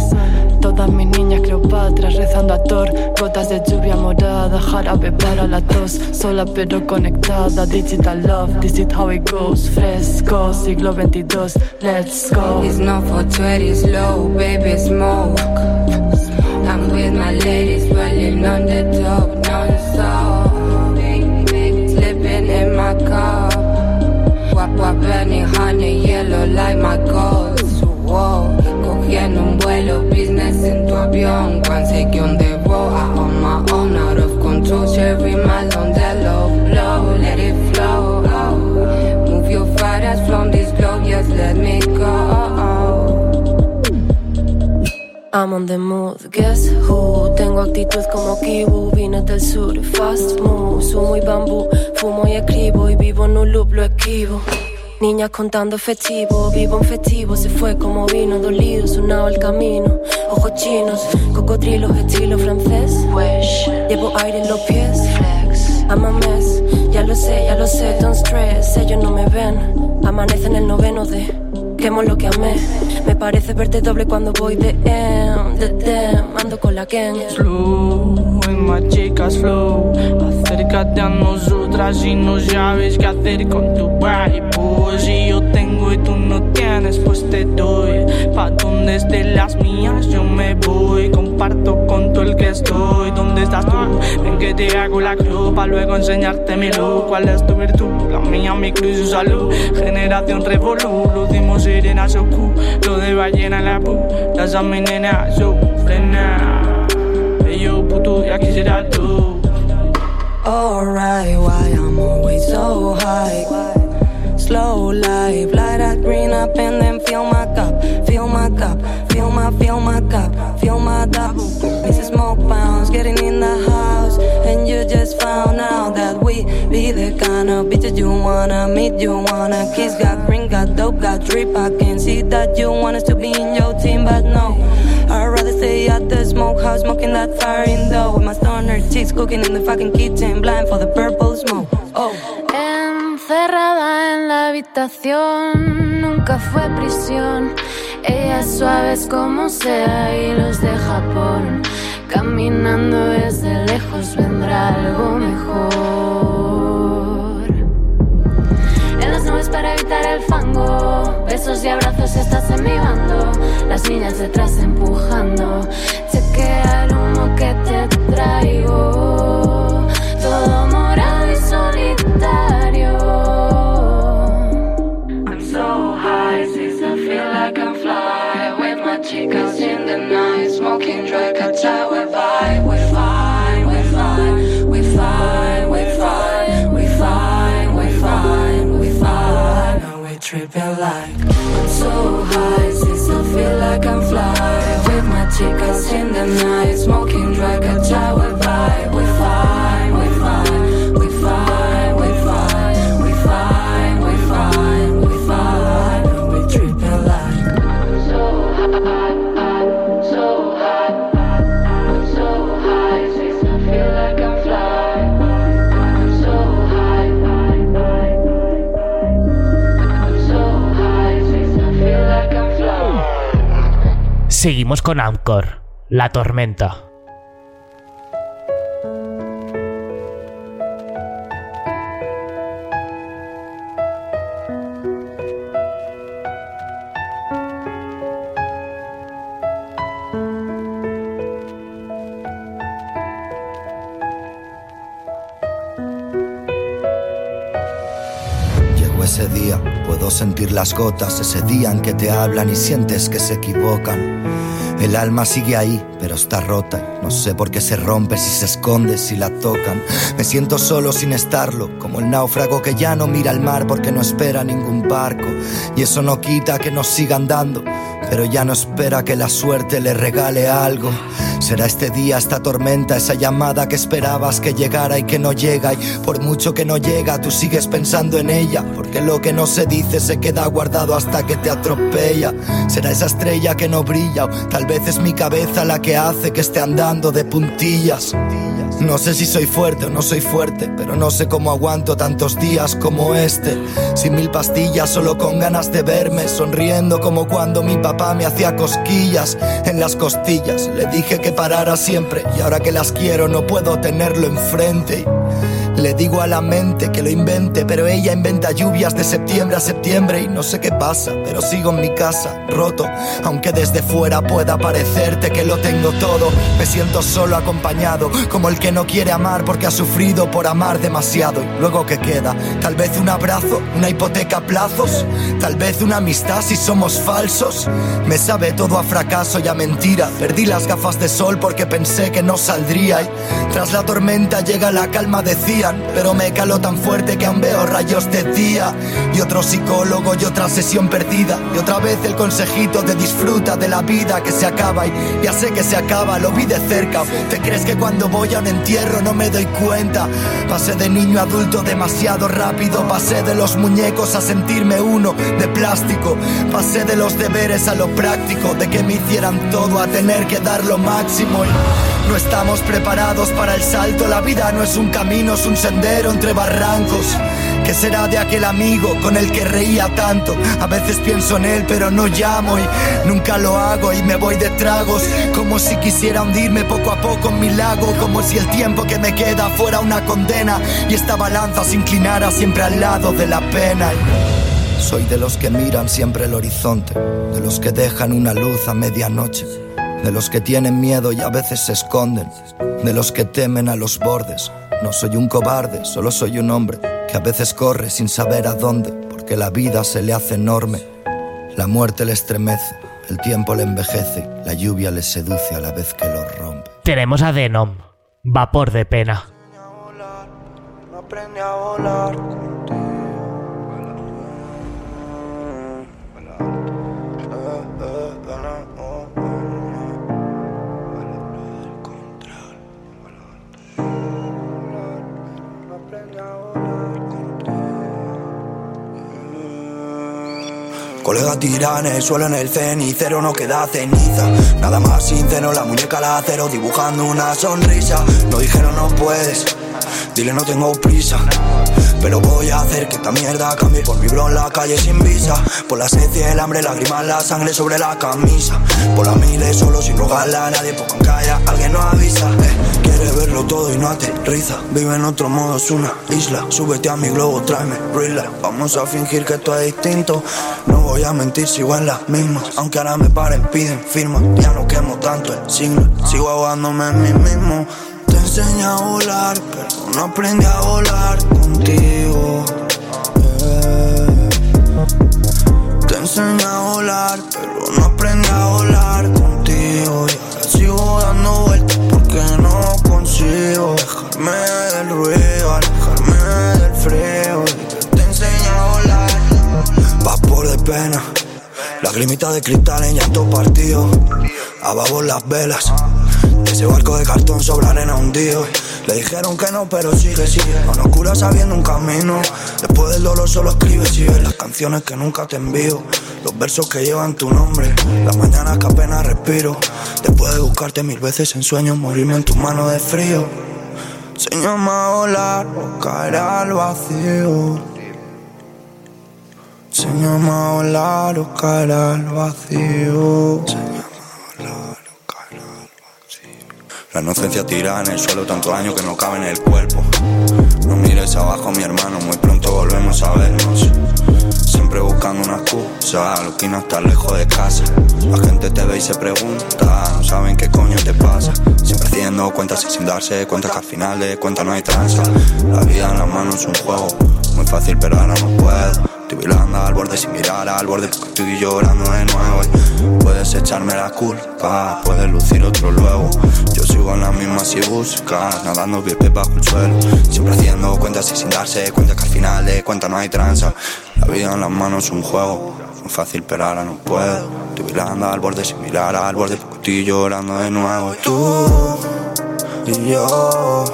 Todas mis niñas Cleopatra rezando a Thor, gotas de lluvia morada, jarabe para la tos, sola pero conectada. Digital love, this is how it goes. Fresco, siglo 22, let's go. It's not for 20, slow, baby, smoke. I'm with my ladies, rolling on the top, non-stop. Slipping in my cup. Wap, wap, burning honey, like my goals. Wow. Cogiendo un vuelo, business en tu avión. One second de roll, I on my own, out of control. Cherry mal on the low, low, let it flow. Move your fighters from this globe, just let me go. I'm on the move, guess who? Tengo actitud como Kibu, vine del sur, fast move, sumo y bambú, fumo y escribo y vivo en un loop, lo esquivo. Niñas contando efectivo, vivo en festivo, se fue como vino, dolido, sonaba el camino. Ojos chinos, cocodrilos, estilo francés. Llevo aire en los pies. I'm a mess, ya lo sé, ya lo sé, don't stress, ellos no me ven. Amanece en el noveno de quemo lo que amé. Me parece verte doble cuando voy de M, de them, ando con la gang. Slow, en más chicas flow. Acércate a nosotras y no sabes qué hacer con tu. Pues si yo tengo y tú no tienes, pues te doy. Pa' donde estén las mías, yo me voy. Comparto con todo el que estoy. ¿Dónde estás tú? Ven que te hago la cruz para luego enseñarte mi luz. ¿Cuál es tu virtud? La mía, mi cruz y su salud. Generación Revolu, lucimos sirena socu. Lo de ballena en la pu. Las a mi nena, so frena. Yo, puto, ya quisiera tú. Alright, why I'm always so high. Slow life, light that green up and then fill my cup, fill my cup, fill my, fill my cup, fill my cup. Mrs. Smoke bounce, getting in the house, and you just found out that we be the kind of bitches you wanna meet, you wanna kiss. Got green, got dope, got drip. I can see that you want us to be in your team, but no. Rather stay at the smoking that fire indoor with my stoner chicks cooking in the fucking kitchen, blind for the purple smoke. Oh. Encerrada en la habitación, nunca fue prisión. Ella es suave es como sea y los de Japón. Caminando desde lejos vendrá algo mejor. En las nubes para evitar el fango, besos y abrazos estás en mi bando. Las niñas detrás empujando, chequea el humo que te traigo. Todo morado y solitario. With my chicas in the night Seguimos con Amcor, La Tormenta. Sentir las gotas, ese día en que te hablan y sientes que se equivocan. El alma sigue ahí, pero está rota. No sé por qué se rompe, si se esconde, si la tocan. Me siento solo sin estarlo, como el náufrago que ya no mira al mar porque no espera ningún barco. Y eso no quita que nos siga andando, pero ya no espera que la suerte le regale algo. Será este día, esta tormenta, esa llamada que esperabas que llegara y que no llega. Y por mucho que no llega, tú sigues pensando en ella. Porque lo que no se dice se queda guardado hasta que te atropella. Será esa estrella que no brilla, o tal vez es mi cabeza la que hace que esté andando de puntillas. No sé si soy fuerte o no soy fuerte, pero no sé cómo aguanto tantos días como este. Sin mil pastillas, solo con ganas de verme, sonriendo como cuando mi papá me hacía cosquillas en las costillas. Le dije que parara siempre y ahora que las quiero no puedo tenerlo enfrente. Le digo a la mente que lo invente, pero ella inventa lluvias de septiembre a septiembre y no sé qué pasa, pero sigo en mi casa, roto, aunque desde fuera pueda parecerte que lo tengo todo. Me siento solo acompañado, como el que no quiere amar porque ha sufrido por amar demasiado. Y luego que queda, tal vez un abrazo, una hipoteca a plazos, tal vez una amistad si somos falsos. Me sabe todo a fracaso y a mentira. Perdí las gafas de sol porque pensé que no saldría y tras la tormenta llega la calma, decía pero me caló tan fuerte que aún veo rayos de día. Y otro psicólogo y otra sesión perdida. Y otra vez el consejito de disfruta de la vida que se acaba. Y ya sé que se acaba, lo vi de cerca. ¿Te crees que cuando voy a un entierro no me doy cuenta? Pasé de niño a adulto demasiado rápido. Pasé de los muñecos a sentirme uno de plástico. Pasé de los deberes a lo práctico. De que me hicieran todo a tener que dar lo máximo. Y no estamos preparados para el salto. La vida no es un camino, es un sendero entre barrancos. ¿Qué será de aquel amigo con el que reía tanto? A veces pienso en él, pero no llamo y nunca lo hago y me voy de tragos. Como si quisiera hundirme poco a poco en mi lago. Como si el tiempo que me queda fuera una condena y esta balanza se inclinara siempre al lado de la pena. Soy de los que miran siempre el horizonte, de los que dejan una luz a medianoche, de los que tienen miedo y a veces se esconden, de los que temen a los bordes. No soy un cobarde, solo soy un hombre que a veces corre sin saber a dónde, porque la vida se le hace enorme. La muerte le estremece, el tiempo le envejece, la lluvia le seduce a la vez que lo rompe. Tenemos a Denom, vapor de pena. aprende a volar Colega tira en el suelo en el cenicero no queda ceniza. Nada más sincero, la muñeca la acero dibujando una sonrisa. No dijeron no puedes, dile no tengo prisa. Pero voy a hacer que esta mierda cambie Por mi bro en la calle sin visa. Por la y el hambre, lágrimas, la sangre sobre la camisa. Por las miles solo sin rogarle a nadie Porque en calle alguien no avisa. Eh, Quiere verlo todo y no aterriza. Vive en otro modo, es una isla. Súbete a mi globo, tráeme thriller. Vamos a fingir que esto es distinto. No voy a mentir, sigo en las mismas Aunque ahora me paren, piden firma. Ya no quemo tanto el signo. Sigo ahogándome en mí mismo. Te enseña a volar, pero no aprende a volar contigo. Te enseña a volar, pero no aprende a volar contigo. Y ahora sigo dando vueltas porque no consigo Dejarme del ruido, alejarme del frío. Te enseña a volar Vapor de pena. Lagrimita de cristal en llanto partido Abajo las velas ese barco de cartón sobre arena hundido. Le dijeron que no, pero sigue, sigue. No nos cura sabiendo un camino. Después del dolor solo escribes y Las canciones que nunca te envío. Los versos que llevan tu nombre. Las mañanas que apenas respiro. Después de buscarte mil veces en sueños Morirme en tus manos de frío. A volar o caer al vacío. A volar o caer al vacío La inocencia tira en el suelo tantos años que no cabe en el cuerpo. No mires abajo, mi hermano, muy pronto volvemos a vernos. Siempre buscando una excusa, lo que no está lejos de casa. La gente te ve y se pregunta, no saben qué coño te pasa. Siempre haciendo cuentas y sin darse cuenta que al final de cuentas no hay tranza. La vida en las manos es un juego, muy fácil, pero ahora no puedo. Estoy bailando al borde sin mirar al borde. Estoy llorando de nuevo Puedes echarme la culpa, puedes lucir otro luego. Yo sigo en las mismas y buscas, nadando pie bajo el suelo. Siempre haciendo cuentas y sin darse cuenta que al final de cuentas no hay tranza. La vida en las manos es un juego, muy fácil pero ahora no puedo. Estoy bailando al borde sin mirar al borde estoy llorando de nuevo. Y Tú y yo,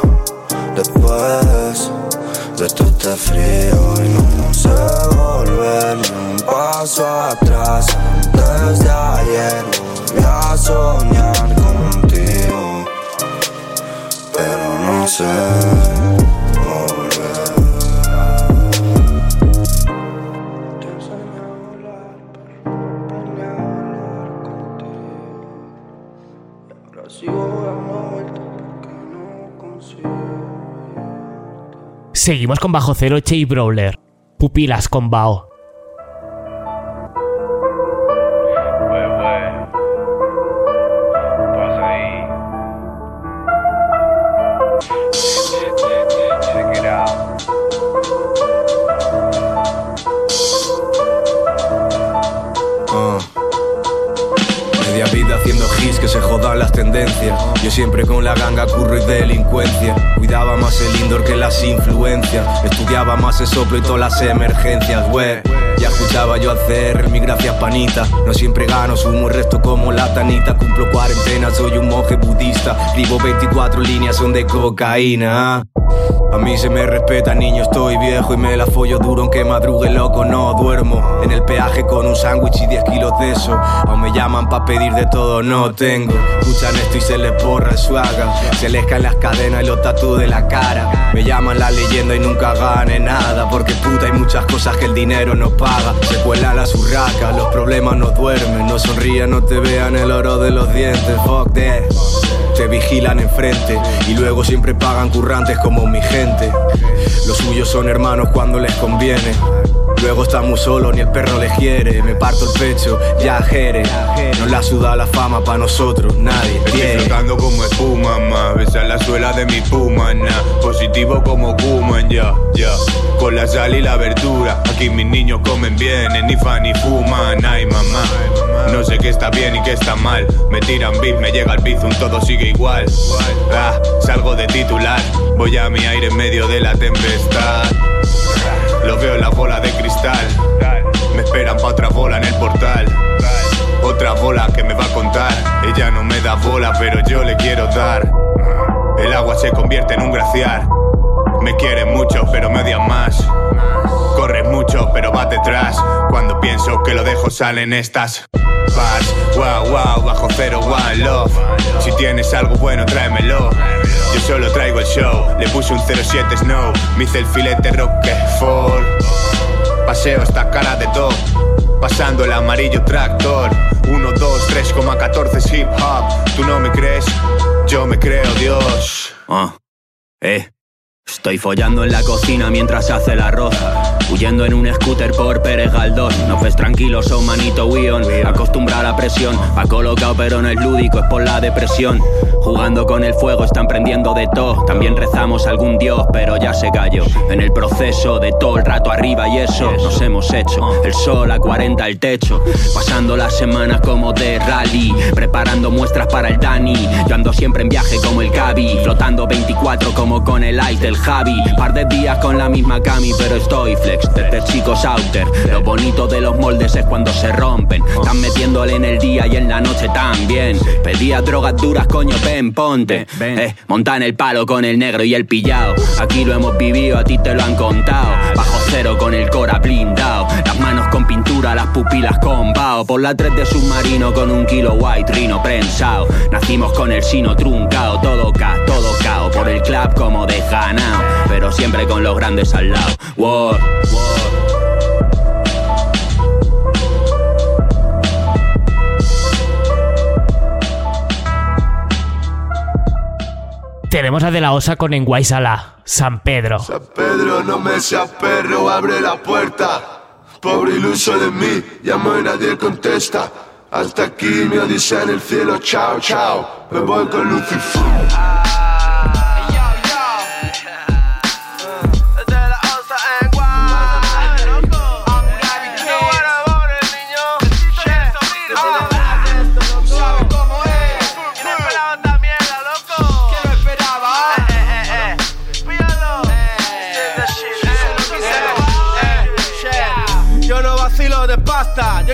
después de todo este frío y no sé volver ni un paso atrás Antes de ayer volví a soñar contigo Pero no sé Seguimos con Bajo Cero, Che y Brawler. Pupilas con Bao. Siempre con la ganga curro y delincuencia. Cuidaba más el indoor que las influencias. Estudiaba más el soplo y todas las emergencias, wey. Ya escuchaba yo hacer mi gracias panita. No siempre gano, sumo el resto como la tanita. Cumplo cuarentena, soy un monje budista. Vivo 24 líneas, son de cocaína. A mí se me respeta, niño, estoy viejo y me la follo duro aunque madrugue loco, no duermo. En el peaje con un sándwich y 10 kilos de eso. Aún me llaman pa' pedir de todo, no tengo. Escuchan esto y se les borra el suaga. Se les caen las cadenas y los tatu de la cara. Me llaman la leyenda y nunca gane nada. Porque puta hay muchas cosas que el dinero no paga. Se cuelan las urracas, los problemas no duermen. No sonrían, no te vean el oro de los dientes. Fuck that. Te vigilan enfrente y luego siempre pagan currantes como mi gente. Los suyos son hermanos cuando les conviene. Luego estamos solos, ni el perro les quiere. Me parto el pecho, ya jere. No la suda la fama pa' nosotros, nadie Estoy quiere. flotando como espuma, ma. Besa la suela de mi puma, na. Positivo como Kuman, ya, ya. Con la sal y la verdura. Aquí mis niños comen bien, ni fan ni fuman. Ay, mamá. No sé qué está bien y qué está mal. Me tiran beat, me llega el bizum, todo sigue igual. Ah, salgo de titular. Voy a mi aire en medio de la tempestad. Lo veo en la bola de cristal. Me esperan pa' otra bola en el portal. Otra bola que me va a contar. Ella no me da bola, pero yo le quiero dar. El agua se convierte en un glaciar. Me quieren mucho, pero me odian más. Corres mucho, pero vas detrás. Cuando pienso que lo dejo, salen estas. Bars, wow, wow, bajo cero, one love. Si tienes algo bueno, tráemelo. Yo solo traigo el show. Le puse un 07 Snow. Me hice el filete Roquefort. Paseo esta cara de top. Pasando el amarillo tractor. 1, 2, 3,14 es hip hop. ¿Tú no me crees? Yo me creo, Dios. Ah, eh. Estoy follando en la cocina mientras hace el arroz. Huyendo en un scooter por Pérez Galdós. No ves tranquilo, son manito Wion. Acostumbra a presión. Ha colocado pero no es lúdico, es por la depresión. Jugando con el fuego, están prendiendo de todo. También rezamos algún dios, pero ya se cayó. En el proceso de todo el rato arriba y eso nos hemos hecho. El sol a 40 el techo. Pasando las semanas como de rally. Preparando muestras para el Dani. Yo ando siempre en viaje como el Gaby. Flotando 24 como con el ice del Javi. Par de días con la misma cami, pero estoy Desde chicos outer. Lo bonito de los moldes es cuando se rompen. Están metiéndole en el día y en la noche también. Pedía drogas duras, coño, ven, ponte. Eh, montan el palo con el negro y el pillao. Aquí lo hemos vivido, a ti te lo han contado. Bajo cero con el cora blindado. Las manos con pintura, las pupilas con bao. Por la 3 de submarino con un kilo white rino prensado. Nacimos con el sino truncao. Todo ca, todo cao. Por el club como de ganao. Pero siempre con los grandes al lado. Tenemos a De La Osa con Enguaisala, San Pedro. Pedro, no me seas perro, abre la puerta. Pobre iluso de mí, llamo y nadie contesta. Hasta aquí mi odisea en el cielo, chao, chao. Me voy con Lucifer.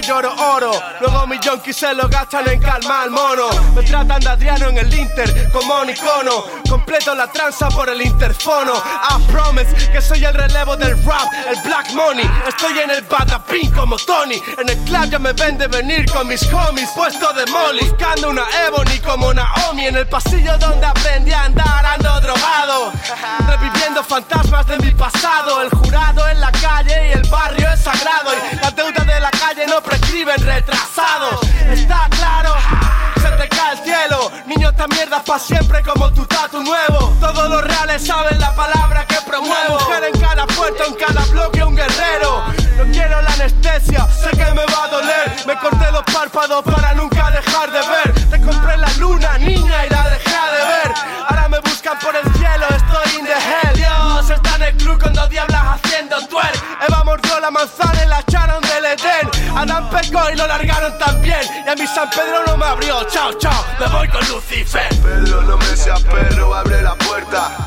Lloro oro. Luego mis yonkis se lo gastan en calma al mono. Me tratan de Adriano en el Inter como un icono. Completo la tranza por el interfono. I promise que soy el relevo del rap, el black money. Estoy en el batapin como Tony. En el club ya me ven de venir con mis homies, puesto de molly. Buscando una Ebony como Naomi. En el pasillo donde aprendí a andar ando drogado. Reviviendo fantasmas de mi pasado. El jurado en la calle y el barrio es sagrado. Y las deudas de la calle no prescriben retrasados. Está claro. Se te cae el cielo, niño, esta mierda es pa' siempre como tu tatu nuevo. Todos los reales saben la palabra que promuevo. Mujer en cada puerto, en cada bloque, un guerrero. No quiero la anestesia, sé que me va a doler. Me corté los párpados para nunca dejar de ver. Te compré la luna, niña, y la dejé de ver. Ahora me buscan por el cielo, estoy in the hell. Dios está en el club con dos diablas haciendo twerk. Eva mordió la manzana Adán rasgó y lo largaron también. Y a mi San Pedro no me abrió. Chao, chao, me voy con Lucifer. Pedro, no me seas perro, abre la puerta.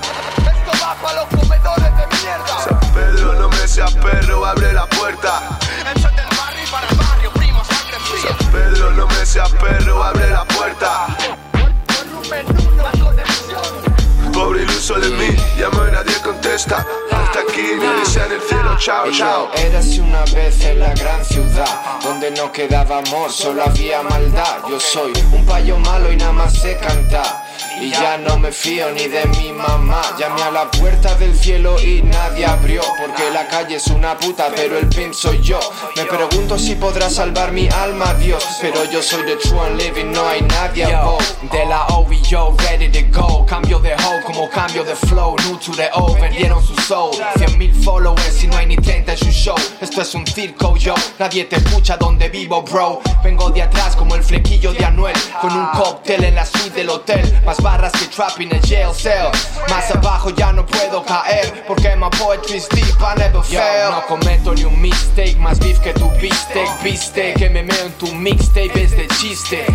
Chao, chao. Érase una vez en la gran ciudad Donde no quedaba amor, solo había maldad Yo soy un payo malo y nada más sé cantar y ya no me fío ni de mi mamá. Llamé a la puerta del cielo y nadie abrió Porque la calle es una puta pero el pimp soy yo. Me pregunto si podrá salvar mi alma Dios Pero yo soy the true and living, no hay nadie Yo, de la OVO, ready to go. Cambio de hoe como cambio de flow New to the O, vendieron su soul. 100 mil followers y no hay ni 30 en su show. Esto es un circo, yo. Nadie te escucha donde vivo, bro. Vengo de atrás como el flequillo de Anuel Con un cóctel en la suite del hotel barras que trap in a jail cell. Más abajo ya no puedo caer Porque my poetry's deep, I never Yo, fail. no cometo ni un mistake Más beef que tu beefsteak Viste que me meo en tu mixtape es de chiste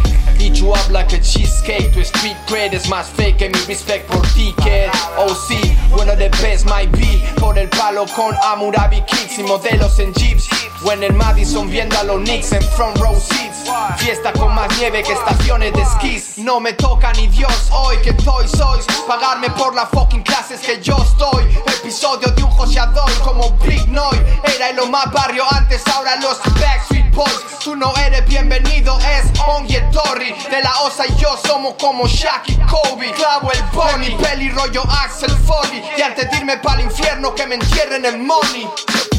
Y you up like a cheesecake Tu street cred es más fake que mi respect por ti kid Oh sí, of the best might be Por el palo con Amurabi kicks Y modelos en jeeps. O en el Madison viendo a los Knicks en front row seats. Fiesta con más nieve que estaciones de skis No me toca ni Dios hoy que estoy sois Pagarme por las fucking clases que yo estoy. Episodio de un joseador como Big Noy. Era en lo más barrio antes, ahora los Backstreet Boys. Tú no eres bienvenido, es Ongie Torri De la Osa y yo somos como Shaq y Kobe Clavo el Bonnie, peli rollo Axel Foley Y antes de irme pa'l infierno que me entierren el money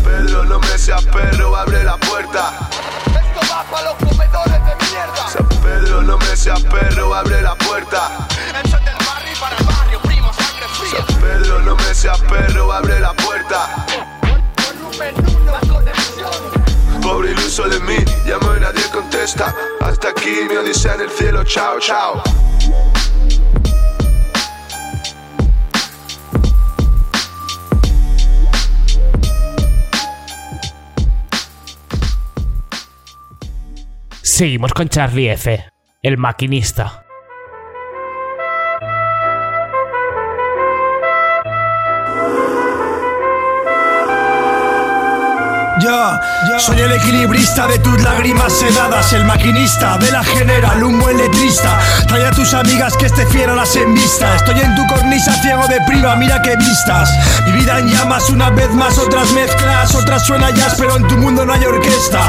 Pedro, no me seas perro, abre la puerta. Esto va para los comedores de mierda. San Pedro, no me seas perro, abre la puerta. Es del barrio para el barrio, primo, sangre fría. San Pedro, no me seas perro, abre la puerta. Pobre iluso de mí, llamo y nadie contesta. Hasta aquí mi odisea en el cielo, chao, chao. Seguimos con Charlie F., el maquinista. Soy el equilibrista de tus lágrimas sedadas, el maquinista de la general, un buen letrista. Trae a tus amigas que este fiero las envista. Estoy en tu cornisa ciego de priva, mira que vistas. Mi vida en llamas una vez más, otras mezclas, otras suena jazz, pero en tu mundo no hay orquesta.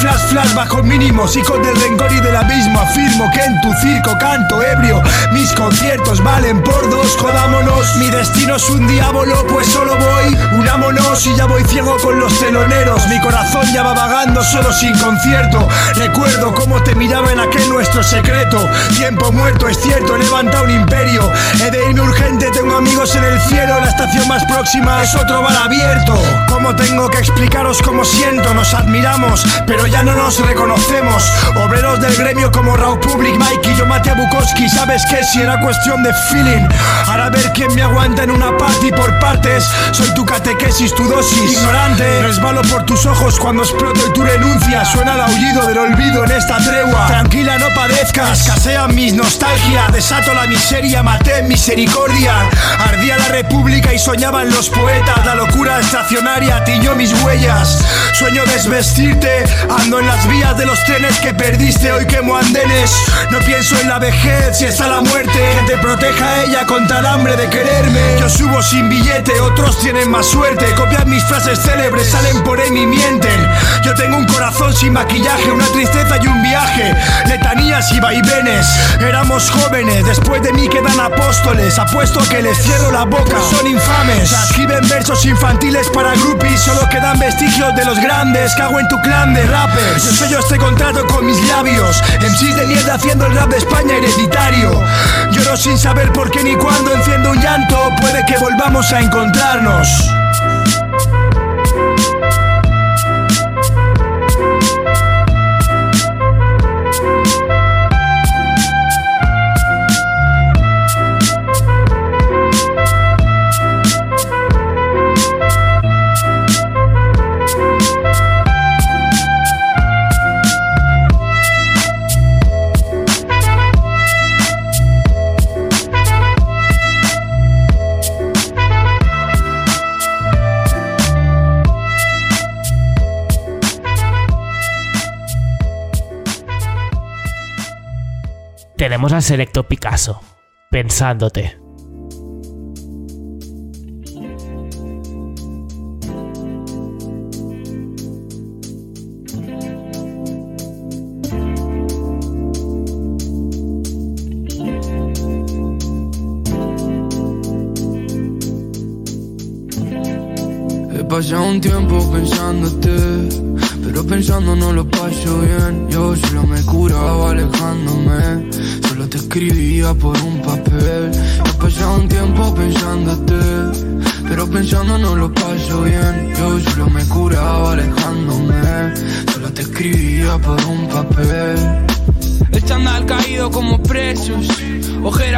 Flash, flash bajo mínimos, hijos del rencor y del abismo. Afirmo que en tu circo canto ebrio. Mis conciertos valen por dos, jodámonos. Mi destino es un diablo, pues solo voy. Unámonos y ya voy ciego con los teloneros. Mi corazón ya va vagando solo sin concierto. Recuerdo cómo te miraba en aquel nuestro secreto. Tiempo muerto, es cierto, he levantado un imperio. He de irme urgente, tengo amigos en el cielo. La estación más próxima es otro bar abierto. ¿Cómo tengo que explicaros cómo siento? Nos admiramos, pero ya no nos reconocemos. Obreros del gremio como Raw Public, Mikey, yo maté a Bukowski. ¿Sabes qué? Si era cuestión de feeling. Ahora ver quién me aguanta en una party por partes. Soy tu catequesis, tu dosis. Ignorante, resbalo por tus ojos cuando exploto y tú renuncias. Suena el aullido del olvido en esta tregua. Tranquila, no padezcas. Escasean mis nostalgia. Desato la miseria, maté misericordia. Ardía la república y soñaban los poetas. La locura estacionaria tiñó mis huellas. Sueño desvestirte. Ando en las vías de los trenes que perdiste. Hoy quemo andenes. No pienso en la vejez si está la muerte. Que te proteja ella contra el hambre de quererme. Yo subo sin billete, otros tienen más suerte. Copian mis frases célebres, salen por él mienten. Yo tengo un corazón sin maquillaje, una tristeza y un viaje. Letanías y vaivenes. Éramos jóvenes, después de mí quedan apóstoles. Apuesto que les cierro la boca, son infames. Escriben versos infantiles para groupies, solo quedan vestigios de los grandes. Cago en tu clan de rappers. Yo sello este contrato con mis labios. MCs de mierda haciendo el rap de España hereditario. Lloro sin saber por qué ni cuándo enciendo un llanto. Puede que volvamos a encontrarnos. Tenemos a Selecto Picasso, pensándote.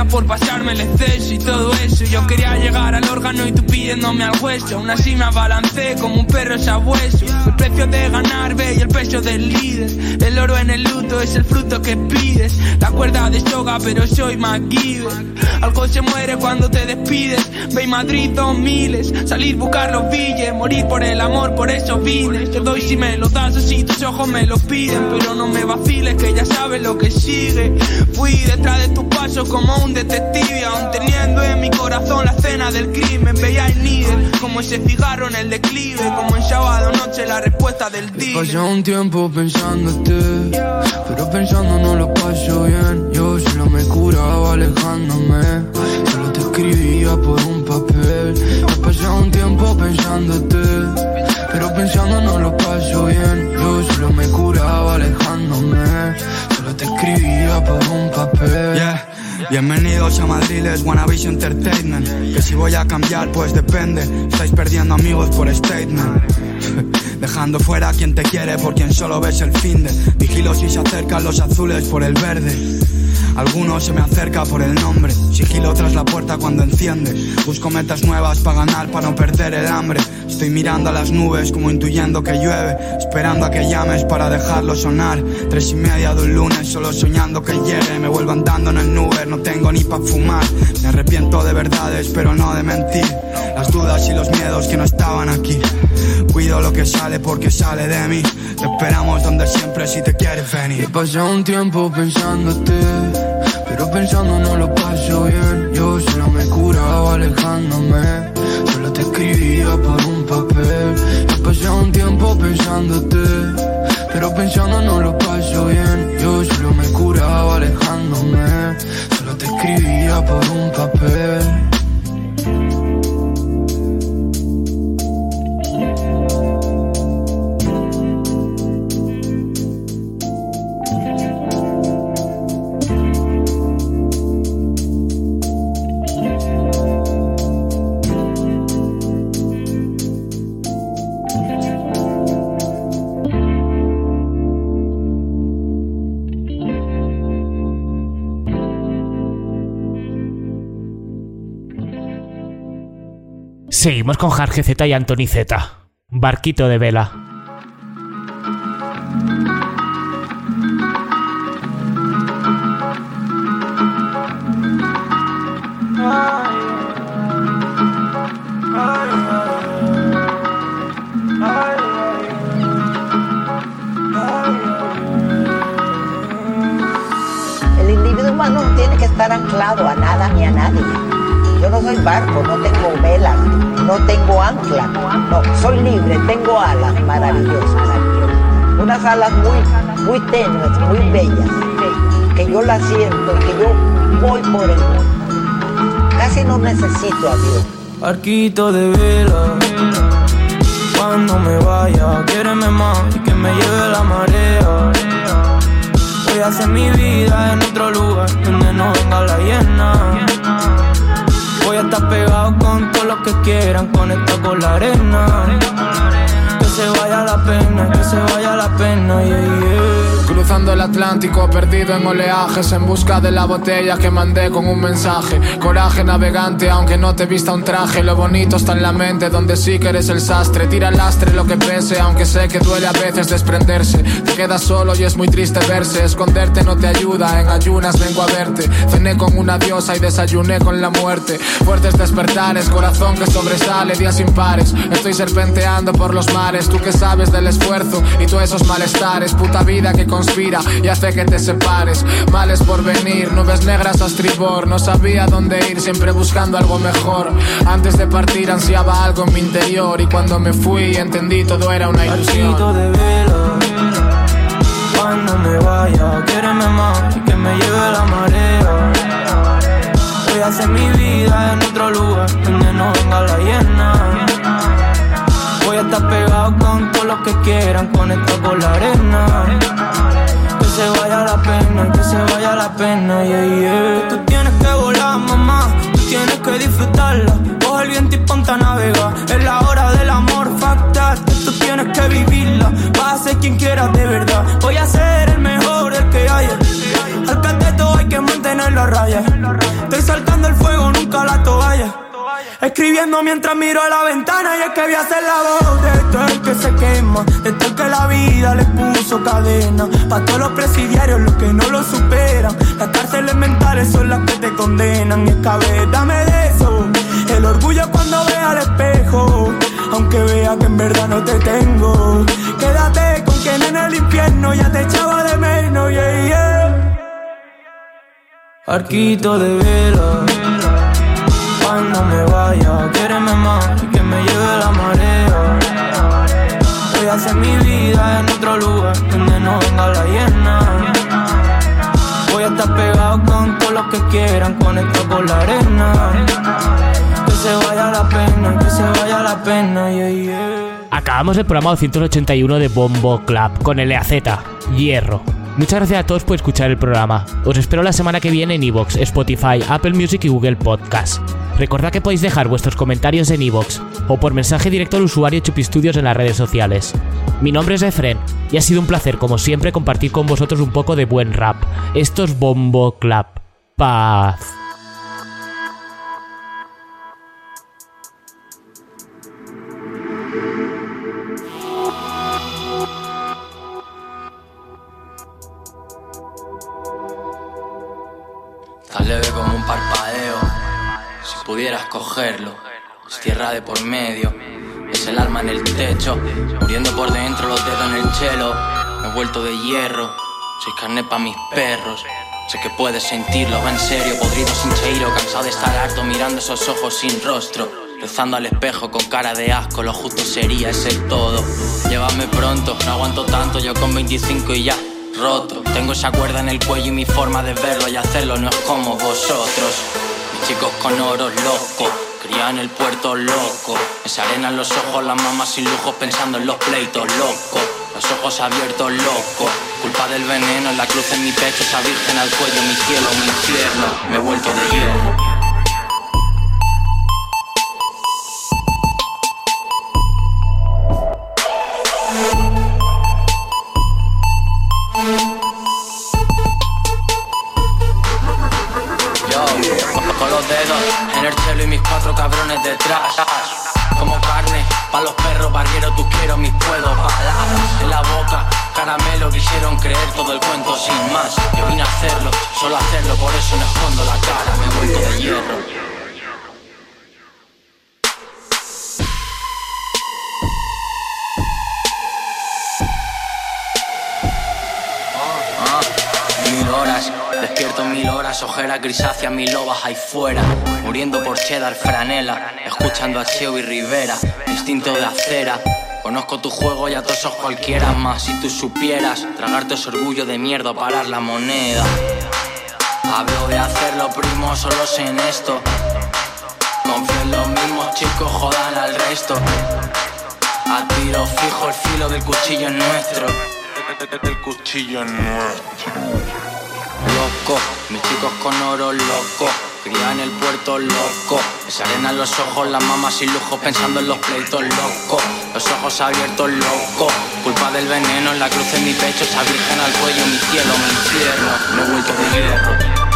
Por pasarme el exceso y todo eso. Yo quería llegar al órgano y tú pidiéndome al hueso. Aún así me abalancé como un perro sabueso. El precio de ganar, ve, y el peso del líder. El oro en el luto es el fruto que pides. La cuerda de soga pero soy MacGyver. Algo se muere cuando te despides. Ve Madrid dos miles. Salir buscar los billes Morir por el amor, por eso vine. Te doy si me lo das así tus ojos me lo piden. Pero no me vaciles que ya sabes lo que sigue Fui detrás de tus pasos como un detective Aún teniendo en mi corazón la escena del crimen Veía el líder como ese cigarro en el declive Como en sábado noche la respuesta del día pasado un tiempo pensándote, pero pensando no lo paso bien. Yo solo me curaba alejándome, solo te escribía por un papel. Pasado un tiempo pensándote, pero pensando no lo paso bien. Yo solo me curaba alejándome, te escribía por un papel. Bienvenidos a Madriles Wannabe Entertainment. Que si voy a cambiar pues depende. Estáis perdiendo amigos por statement. Dejando fuera a quien te quiere por quien solo ves el fin de Vigilo si se acercan los azules por el verde Alguno se me acerca por el nombre. Sigilo tras la puerta cuando enciende. Busco metas nuevas para ganar, para no perder el hambre. Estoy mirando a las nubes como intuyendo que llueve. Esperando a que llames para dejarlo sonar. Tres y media de un lunes solo soñando que llegue Me vuelvo andando en el nube, no tengo ni pa' fumar. Me arrepiento de verdades pero no de mentir. Las dudas y los miedos que no estaban aquí. Cuido lo que sale porque sale de mí. Te esperamos donde siempre si te quieres venir. He pasado un tiempo pensándote, pero pensando no lo paso bien. Yo solo me curaba alejándome, solo te escribía por un papel. He pasado un tiempo pensándote, pero pensando no lo paso bien. Yo solo me curaba alejándome, solo te escribía por un papel. Seguimos con Jarge Z y Anthony Z. Barquito de vela. El individuo humano no tiene que estar anclado a nada ni a nadie. No soy barco, no tengo velas, no tengo ancla. No, soy libre, tengo alas maravillosas. Unas alas muy, muy tenues, muy bellas, que yo las siento y que yo voy por el mundo. Casi no necesito a Dios. Arquito de vela, cuando me vaya, quiéreme más y que me lleve la marea. Voy a hacer mi vida en otro lugar donde no venga la llena. Estar pegado con todos los que quieran conectar con la arena. Que se vaya la pena, que se vaya la pena, yeah, yeah. Cruzando el Atlántico, perdido en oleajes, en busca de la botella que mandé con un mensaje. Coraje navegante, aunque no te vista un traje. Lo bonito está en la mente, donde sí que eres el sastre. Tira el lastre lo que pese, aunque sé que duele a veces desprenderse. Te quedas solo y es muy triste verse. Esconderte no te ayuda, en ayunas vengo a verte. Cené con una diosa y desayuné con la muerte. Fuertes despertares, corazón que sobresale, días impares. Estoy serpenteando por los mares, tú que sabes del esfuerzo y tú esos malestares. Puta vida que construyes inspira y hace que te separes. Males por venir, nubes negras a estribor. No sabía dónde ir, siempre buscando algo mejor. Antes de partir ansiaba algo en mi interior y cuando me fui entendí todo era una ilusión. De cuando me vaya, quiéreme más y que me lleve la marea. Voy a hacer mi vida en otro lugar donde no venga la llena. Voy a estar pegado con todos los que quieran conectar con la arena. Que se vaya la pena, que se vaya la pena. Tú tienes que volar, mamá, tú tienes que disfrutarla. Coge el viento y ponte a navegar. Es la hora del amor, fuck that. Tú tienes que vivirla. Vas a ser quien quieras de verdad. Voy a ser el mejor del que haya. Al cateto hay que mantenerlo a raya. Estoy saltando el fuego, nunca la toalla. Escribiendo mientras miro a la ventana y es que voy a hacer la voz de todo el que se quema, de todo el que la vida le puso cadena. Pa' todos los presidiarios, los que no lo superan. Las cárceles mentales son las que te condenan. Y es dame de eso. El orgullo cuando vea al espejo. Aunque vea que en verdad no te tengo. Quédate con quien en el infierno ya te echaba de menos, yeah, yeah. Arquito de vela cuando me vaya, quiéreme más y que me lleve la marea. Voy a hacer mi vida en otro lugar donde no venga la llena. Voy a estar pegado con todos los que quieran conectar con la arena. Que se vaya la pena, que se vaya la pena, yeah, yeah. Acabamos el programa 281 de Bombo Club con el EAZ, Hierro. Muchas gracias a todos por escuchar el programa. Os espero la semana que viene en Evox, Spotify, Apple Music y Google Podcast. Recordad que podéis dejar vuestros comentarios en Evox o por mensaje directo al usuario Chupistudios en las redes sociales. Mi nombre es Efren y ha sido un placer como siempre compartir con vosotros un poco de buen rap. Esto es Bombo Club. Paz. Tan leve como un parpadeo, si pudieras cogerlo, es tierra de por medio, es el alma en el techo, muriendo por dentro los dedos en el chelo, me he vuelto de hierro, soy carne pa' mis perros. Sé que puedes sentirlo, va en serio, podrido sin cheiro, cansado de estar harto mirando esos ojos sin rostro. Rezando al espejo con cara de asco, lo justo sería ese todo. Llévame pronto, no aguanto tanto, yo con 25 y ya roto. Tengo esa cuerda en el cuello y mi forma de verlo y hacerlo no es como vosotros. Mis chicos con oros locos, cría en el puerto loco. Me se arenan los ojos, las mamas sin lujos pensando en los pleitos locos. Los ojos abiertos loco, culpa del veneno, la cruz en mi pecho, esa virgen al cuello, mi cielo, mi infierno. Me he vuelto de hierro. Quisieron creer todo el cuento sin más. Yo vine a hacerlo, solo hacerlo, por eso no escondo la cara, me he vuelto de hierro. Mil horas, despierto mil horas, ojeras grisáceas, mil lobas ahí fuera. Muriendo por cheddar, franela, escuchando a Cheo y Rivera, instinto de acera. Conozco tu juego y a todos cualquiera más. Si tú supieras, tragarte ese orgullo de mierda, parar la moneda. Hablo de hacerlo, primo, solo sé en esto. Confío en los mismos chicos, jodan al resto. A tiro fijo, el filo del cuchillo es nuestro. El cuchillo es nuestro. Loco, mis chicos con oro loco. Cría en el puerto loco. Me se arenan los ojos, las mamas sin lujo pensando en los pleitos loco. Los ojos abiertos loco. Culpa del veneno en la cruz en mi pecho, esa virgen al cuello, mi cielo, mi infierno. Me he vuelto de hierro.